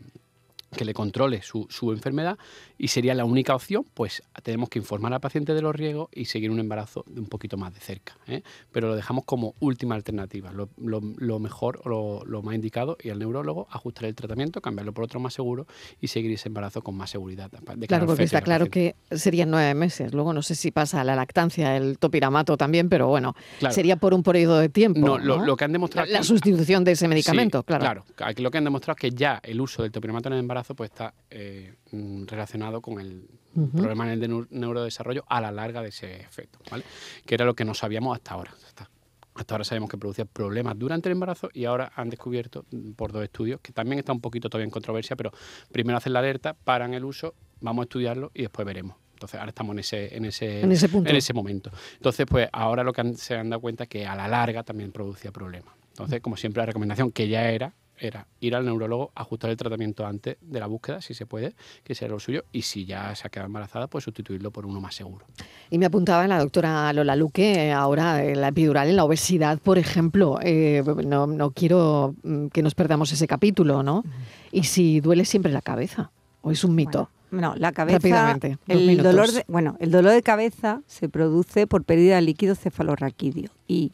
C: que le controle su, su enfermedad y sería la única opción, pues tenemos que informar al paciente de los riesgos y seguir un embarazo de un poquito más de cerca. ¿eh? Pero lo dejamos como última alternativa, lo, lo- lo mejor o lo, lo más indicado y al neurólogo ajustar el tratamiento, cambiarlo por otro más seguro y seguir ese embarazo con más seguridad. de
A: Claro, porque está claro
C: paciente.
A: que serían nueve meses. Luego no sé si pasa a la lactancia el topiramato también, pero bueno,
C: Claro.
A: sería por un periodo de tiempo.
C: No, lo,
A: ¿no?
C: lo que han demostrado...
A: La, sustitución de ese medicamento,
C: Sí,
A: claro.
C: Aquí lo que han demostrado es que ya el uso del topiramato en el embarazo pues está eh, mm, relacionado con el problema en el de neu- neurodesarrollo a la larga de ese efecto, ¿vale? Que era lo que no sabíamos hasta ahora. Hasta, hasta ahora sabíamos que producía problemas durante el embarazo y ahora han descubierto mm, por dos estudios, que también está un poquito todavía en controversia, pero primero hacen la alerta, paran el uso, vamos a estudiarlo y después veremos. Entonces ahora estamos en ese, en ese,
A: En ese punto.
C: en ese momento. Entonces, pues ahora lo que han- se han dado cuenta es que a la larga también producía problemas. Entonces, como siempre, la recomendación que ya era era ir al neurólogo, ajustar el tratamiento antes de la búsqueda, si se puede, que sea lo suyo, y si ya se ha quedado embarazada, pues sustituirlo por uno más seguro.
A: Y me apuntaba la doctora Lola Luque, ahora la epidural en la obesidad, por ejemplo, eh, no, no, quiero mm, que nos perdamos ese capítulo, ¿no? Y si duele siempre la cabeza, o es un mito.
D: no, la cabeza. Rápidamente. El dolor, de, bueno, el dolor de cabeza se produce por pérdida de líquido cefalorraquídeo y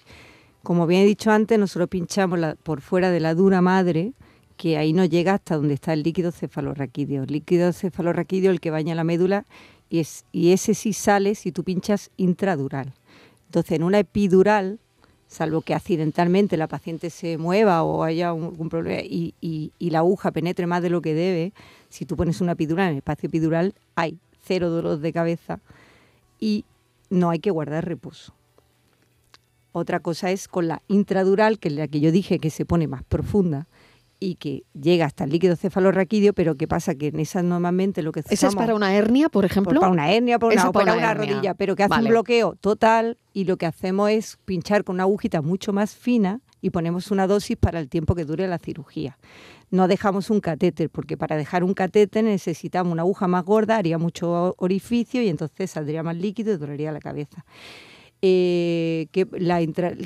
D: como bien he dicho antes, nosotros pinchamos por fuera de la dura madre, que ahí no llega hasta donde está el líquido cefalorraquídeo. El líquido cefalorraquídeo el que baña la médula y, es, ese sí sale si tú pinchas intradural. Entonces, en una epidural, salvo que accidentalmente la paciente se mueva o haya algún problema y, y, la aguja penetre más de lo que debe, si tú pones una epidural en el espacio epidural, hay cero dolor de cabeza y no hay que guardar reposo. Otra cosa es con la intradural, que es la que yo dije que se pone más profunda y que llega hasta el líquido cefalorraquídeo, pero ¿qué pasa? Que en esa normalmente lo que
A: ¿Esa es para una hernia, por ejemplo?
D: para una hernia, por una, para una, rodilla, pero que hace un bloqueo total y lo que hacemos es pinchar con una agujita mucho más fina y ponemos una dosis para el tiempo que dure la cirugía. No dejamos un catéter, porque para dejar un catéter necesitamos una aguja más gorda, haría mucho orificio y entonces saldría más líquido y dolería la cabeza. Eh, ¿qué, la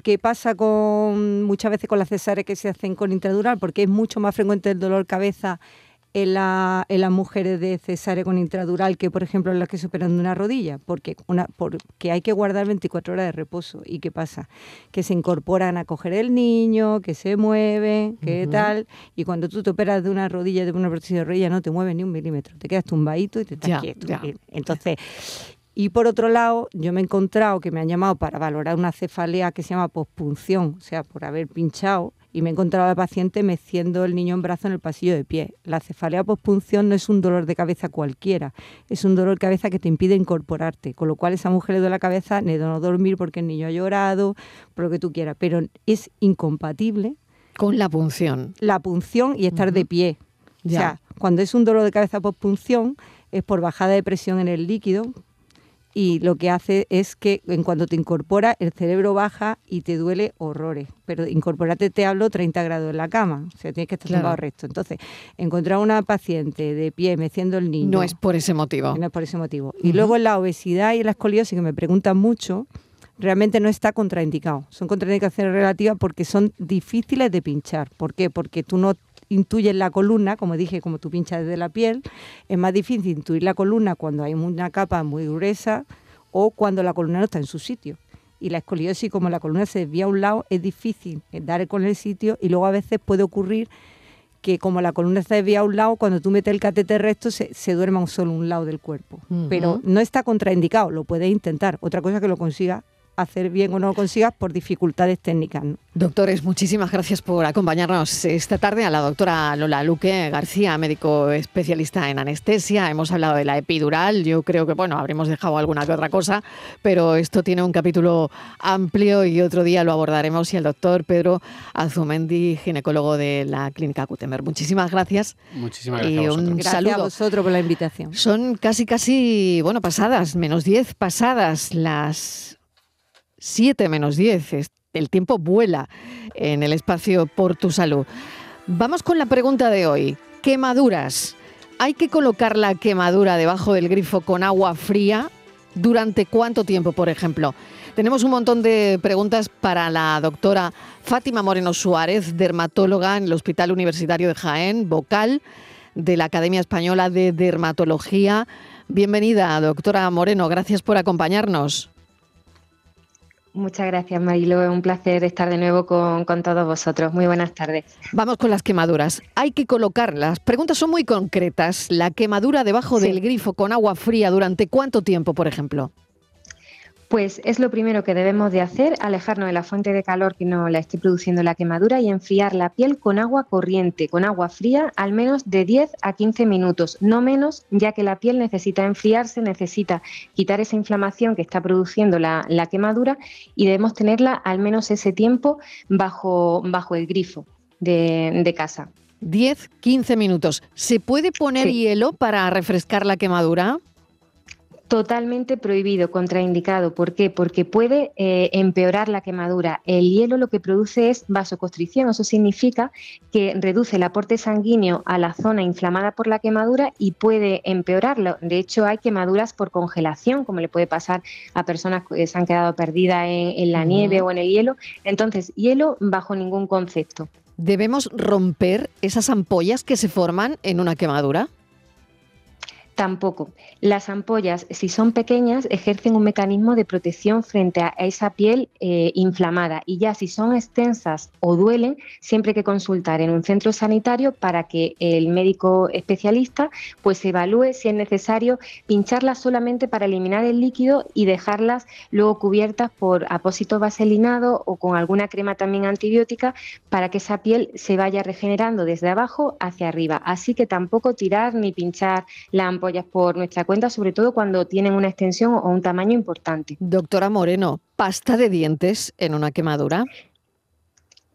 D: ¿Qué pasa con muchas veces con las cesáreas que se hacen con intradural? Porque es mucho más frecuente el dolor cabeza en, la, en las mujeres de cesárea con intradural que, por ejemplo, en las que se operan de una rodilla, porque, una, porque hay que guardar 24 horas de reposo. ¿Y qué pasa? Que se incorporan a coger el niño, que se mueven, que tal, y cuando tú te operas de una rodilla, de una prótesis de rodilla, no te mueves ni un milímetro, te quedas tumbadito y te estás quieto. Entonces, y por otro lado, yo me he encontrado que me han llamado para valorar una cefalea que se llama pospunción, o sea, por haber pinchado, y me he encontrado a la paciente meciendo el niño en brazo en el pasillo de pie. La cefalea pospunción no es un dolor de cabeza cualquiera, es un dolor de cabeza que te impide incorporarte, con lo cual esa mujer le duele la cabeza, le no dormir porque el niño ha llorado, por lo que tú quieras, pero es incompatible
A: con la punción.
D: La punción y estar de pie. O sea, cuando es un dolor de cabeza pospunción es por bajada de presión en el líquido, y lo que hace es que en cuanto te incorpora el cerebro baja y te duele horrores. Pero incorporarte te hablo 30 grados en la cama, o sea, tienes que estar claro. recto. Entonces, encontrar una paciente de pie meciendo el niño...
A: No es por ese motivo.
D: No es por ese motivo. Y luego la obesidad y la escoliosis, que me preguntan mucho, realmente no está contraindicado. Son contraindicaciones relativas porque son difíciles de pinchar. ¿Por qué? Porque tú no intuyes la columna, como dije, como tú pinchas desde la piel, es más difícil intuir la columna cuando hay una capa muy gruesa o cuando la columna no está en su sitio. Y la escoliosis, como la columna se desvía a un lado, es difícil dar con el sitio y luego a veces puede ocurrir que como la columna está desviada a un lado, cuando tú metes el catéter recto se, se duerma un solo un lado del cuerpo. Pero no está contraindicado, lo puedes intentar. Otra cosa que lo consiga hacer bien o no lo consigas por dificultades técnicas.
A: Doctores, muchísimas gracias por acompañarnos esta tarde a la doctora Lola Luque García, médico especialista en anestesia. Hemos hablado de la epidural, yo creo que, bueno, habremos dejado alguna que otra cosa, pero esto tiene un capítulo amplio y otro día lo abordaremos y el doctor Pedro Azumendi, ginecólogo de la Clínica Gutenberg. Muchísimas gracias.
C: Muchísimas gracias.
A: Y
C: un
A: saludo.
D: a vosotros por la invitación.
A: Son casi, casi, bueno, pasadas, menos 10 pasadas las 7 menos 10. El tiempo vuela en el espacio por tu salud. Vamos con la pregunta de hoy. Quemaduras. ¿Hay que colocar la quemadura debajo del grifo con agua fría? ¿Durante cuánto tiempo, por ejemplo? Tenemos un montón de preguntas para la doctora Fátima Moreno Suárez, dermatóloga en el Hospital Universitario de Jaén, vocal de la Academia Española de Dermatología. Bienvenida, doctora Moreno. Gracias por acompañarnos.
J: Muchas gracias, Marilo. Es un placer estar de nuevo con, todos vosotros. Muy buenas tardes.
A: Vamos con las quemaduras. Hay que colocar, las preguntas son muy concretas. La quemadura debajo del grifo con agua fría, ¿durante cuánto tiempo, por ejemplo?
J: Pues es lo primero que debemos de hacer, alejarnos de la fuente de calor que nos la esté produciendo la quemadura y enfriar la piel con agua corriente, con agua fría, al menos de 10 a 15 minutos, no menos, ya que la piel necesita enfriarse, necesita quitar esa inflamación que está produciendo la, quemadura y debemos tenerla al menos ese tiempo bajo, bajo el grifo de, casa.
A: 10, 15 minutos. ¿Se puede poner hielo para refrescar la quemadura?
J: Totalmente prohibido, contraindicado. ¿Por qué? Porque puede eh, empeorar la quemadura. El hielo lo que produce es vasoconstricción. Eso significa que reduce el aporte sanguíneo a la zona inflamada por la quemadura y puede empeorarlo. De hecho, hay quemaduras por congelación, como le puede pasar a personas que se han quedado perdidas en, la nieve o en el hielo. Entonces, hielo bajo ningún concepto.
A: ¿Debemos romper esas ampollas que se forman en una quemadura?
J: Tampoco. Las ampollas, si son pequeñas, ejercen un mecanismo de protección frente a esa piel eh, inflamada y ya si son extensas o duelen, siempre hay que consultar en un centro sanitario para que el médico especialista pues evalúe si es necesario pincharlas solamente para eliminar el líquido y dejarlas luego cubiertas por apósito vaselinado o con alguna crema también antibiótica para que esa piel se vaya regenerando desde abajo hacia arriba. Así que tampoco tirar ni pinchar la ampolla por nuestra cuenta, sobre todo cuando tienen una extensión o un tamaño importante.
A: Doctora Moreno, ¿pasta de dientes en una quemadura?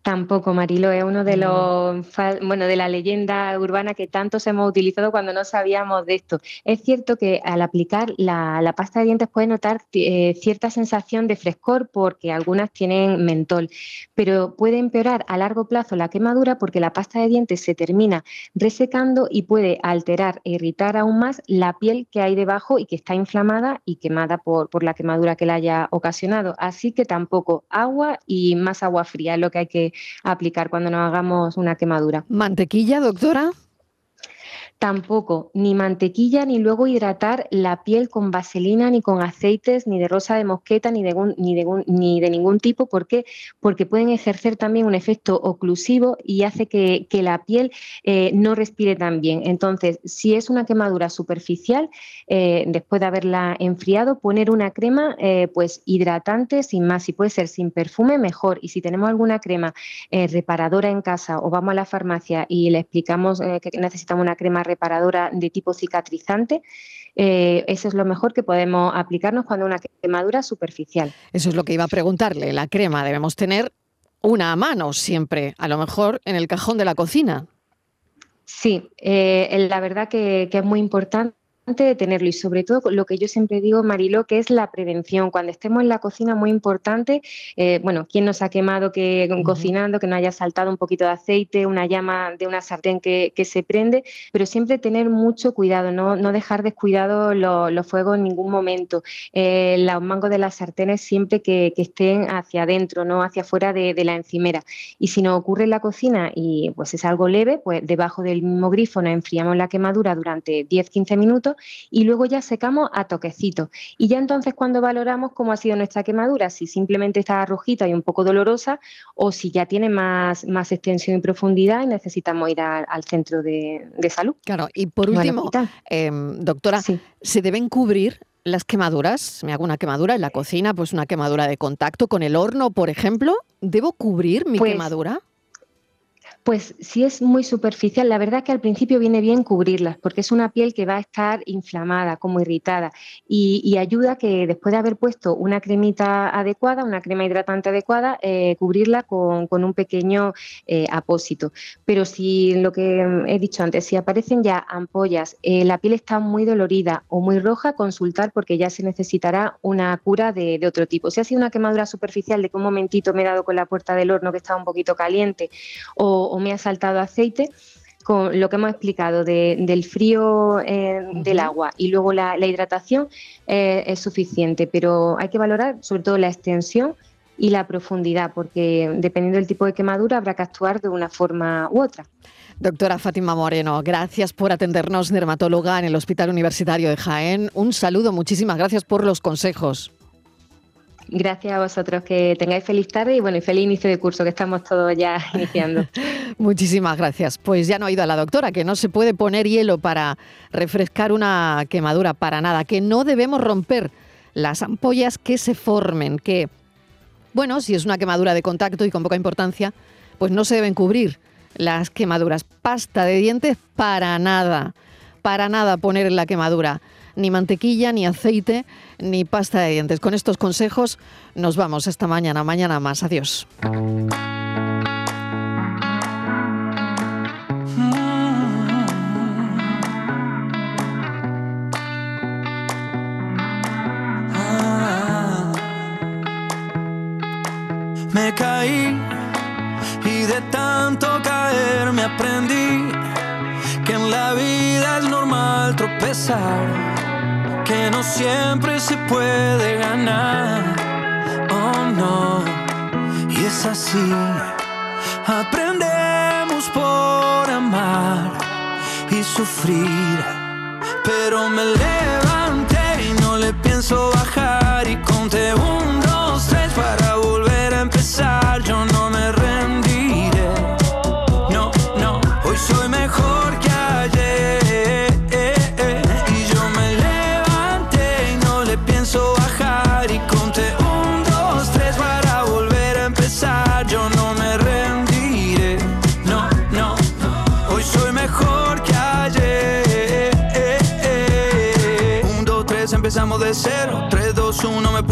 J: Tampoco, Marilo, es uno de los, bueno, de la leyenda urbana que tanto se hemos utilizado cuando no sabíamos de esto. Es cierto que al aplicar la, pasta de dientes puede notar eh, cierta sensación de frescor porque algunas tienen mentol, pero puede empeorar a largo plazo la quemadura porque la pasta de dientes se termina resecando y puede alterar e irritar aún más la piel que hay debajo y que está inflamada y quemada por, por la quemadura que la haya ocasionado. Así que tampoco agua y más agua fría es lo que hay que aplicar cuando nos hagamos una quemadura.
A: ¿Mantequilla, doctora?
J: Tampoco, ni mantequilla, ni luego hidratar la piel con vaselina, ni con aceites, ni de rosa de mosqueta, ni de, ni de, ningún tipo. ¿Por qué? Porque pueden ejercer también un efecto oclusivo y hace que, la piel eh, no respire tan bien. Entonces, si es una quemadura superficial, eh, después de haberla enfriado, poner una crema eh, pues hidratante, sin más. Si puede ser sin perfume, mejor. Y si tenemos alguna crema reparadora en casa o vamos a la farmacia y le explicamos que necesitamos una crema reparadora de tipo cicatrizante. Eh, eso es lo mejor que podemos aplicarnos cuando una quemadura superficial.
A: Eso es lo que iba a preguntarle. La crema debemos tener una a mano siempre, a lo mejor en el cajón de la cocina.
J: Sí, eh, la verdad que, es muy importante de tenerlo y sobre todo lo que yo siempre digo, Mariló, que es la prevención. Cuando estemos en la cocina, muy importante, eh, bueno, ¿quién nos ha quemado que cocinando, que no haya saltado un poquito de aceite, una llama de una sartén que, se prende? Pero siempre tener mucho cuidado, no, no dejar descuidado los fuegos en ningún momento. Eh, los mangos de las sartenes siempre que, estén hacia adentro, no hacia afuera de, de, la encimera. Y si nos ocurre en la cocina y pues es algo leve, pues debajo del mismo grifo nos enfriamos la quemadura durante 10-15 minutos y luego ya secamos a toquecitos. Y ya entonces cuando valoramos cómo ha sido nuestra quemadura, si simplemente está rojita y un poco dolorosa o si ya tiene más, más extensión y profundidad y necesitamos ir al centro de, salud.
A: Claro, y por último, em, doctora, ¿se deben cubrir las quemaduras? Me hago una quemadura en la cocina, pues una quemadura de contacto con el horno, por ejemplo. ¿Debo cubrir mi pues quemadura?
J: Pues si es muy superficial, la verdad que al principio viene bien cubrirlas, porque es una piel que va a estar inflamada, como irritada, y, ayuda que después de haber puesto una cremita adecuada, una crema hidratante adecuada, eh, cubrirla con, un pequeño eh, apósito. Pero si lo que he dicho antes, si aparecen ya ampollas, eh, la piel está muy dolorida o muy roja, consultar porque ya se necesitará una cura de, de otro tipo. Si ha sido una quemadura superficial de que un momentito me he dado con la puerta del horno que estaba un poquito caliente o me ha saltado aceite, con lo que hemos explicado del frío eh, del agua y luego la, hidratación eh, es suficiente, pero hay que valorar sobre todo la extensión y la profundidad, porque dependiendo del tipo de quemadura habrá que actuar de una forma u otra.
A: Doctora Fátima Moreno, gracias por atendernos, dermatóloga en el Hospital Universitario de Jaén. Un saludo, muchísimas gracias por los consejos.
J: Gracias a vosotros, que tengáis feliz tarde y bueno, y feliz inicio de curso, que estamos todos ya iniciando.
A: Muchísimas gracias. Pues ya no ha ido a la doctora, que no se puede poner hielo para refrescar una quemadura para nada, que no debemos romper las ampollas que se formen, que, bueno, si es una quemadura de contacto y con poca importancia, pues no se deben cubrir las quemaduras. Pasta de dientes para nada, para nada poner en la quemadura ni mantequilla, ni aceite, ni pasta de dientes. Con estos consejos nos vamos esta mañana, mañana más. Adiós.
K: Me caí y de tanto caer me aprendí que en la vida es normal tropezar que no siempre se puede ganar. Oh no, y es así. Aprendemos por amar y sufrir, pero me levanté y no le pienso bajar y conté un, dos, tres para volver a empezar. Yo no me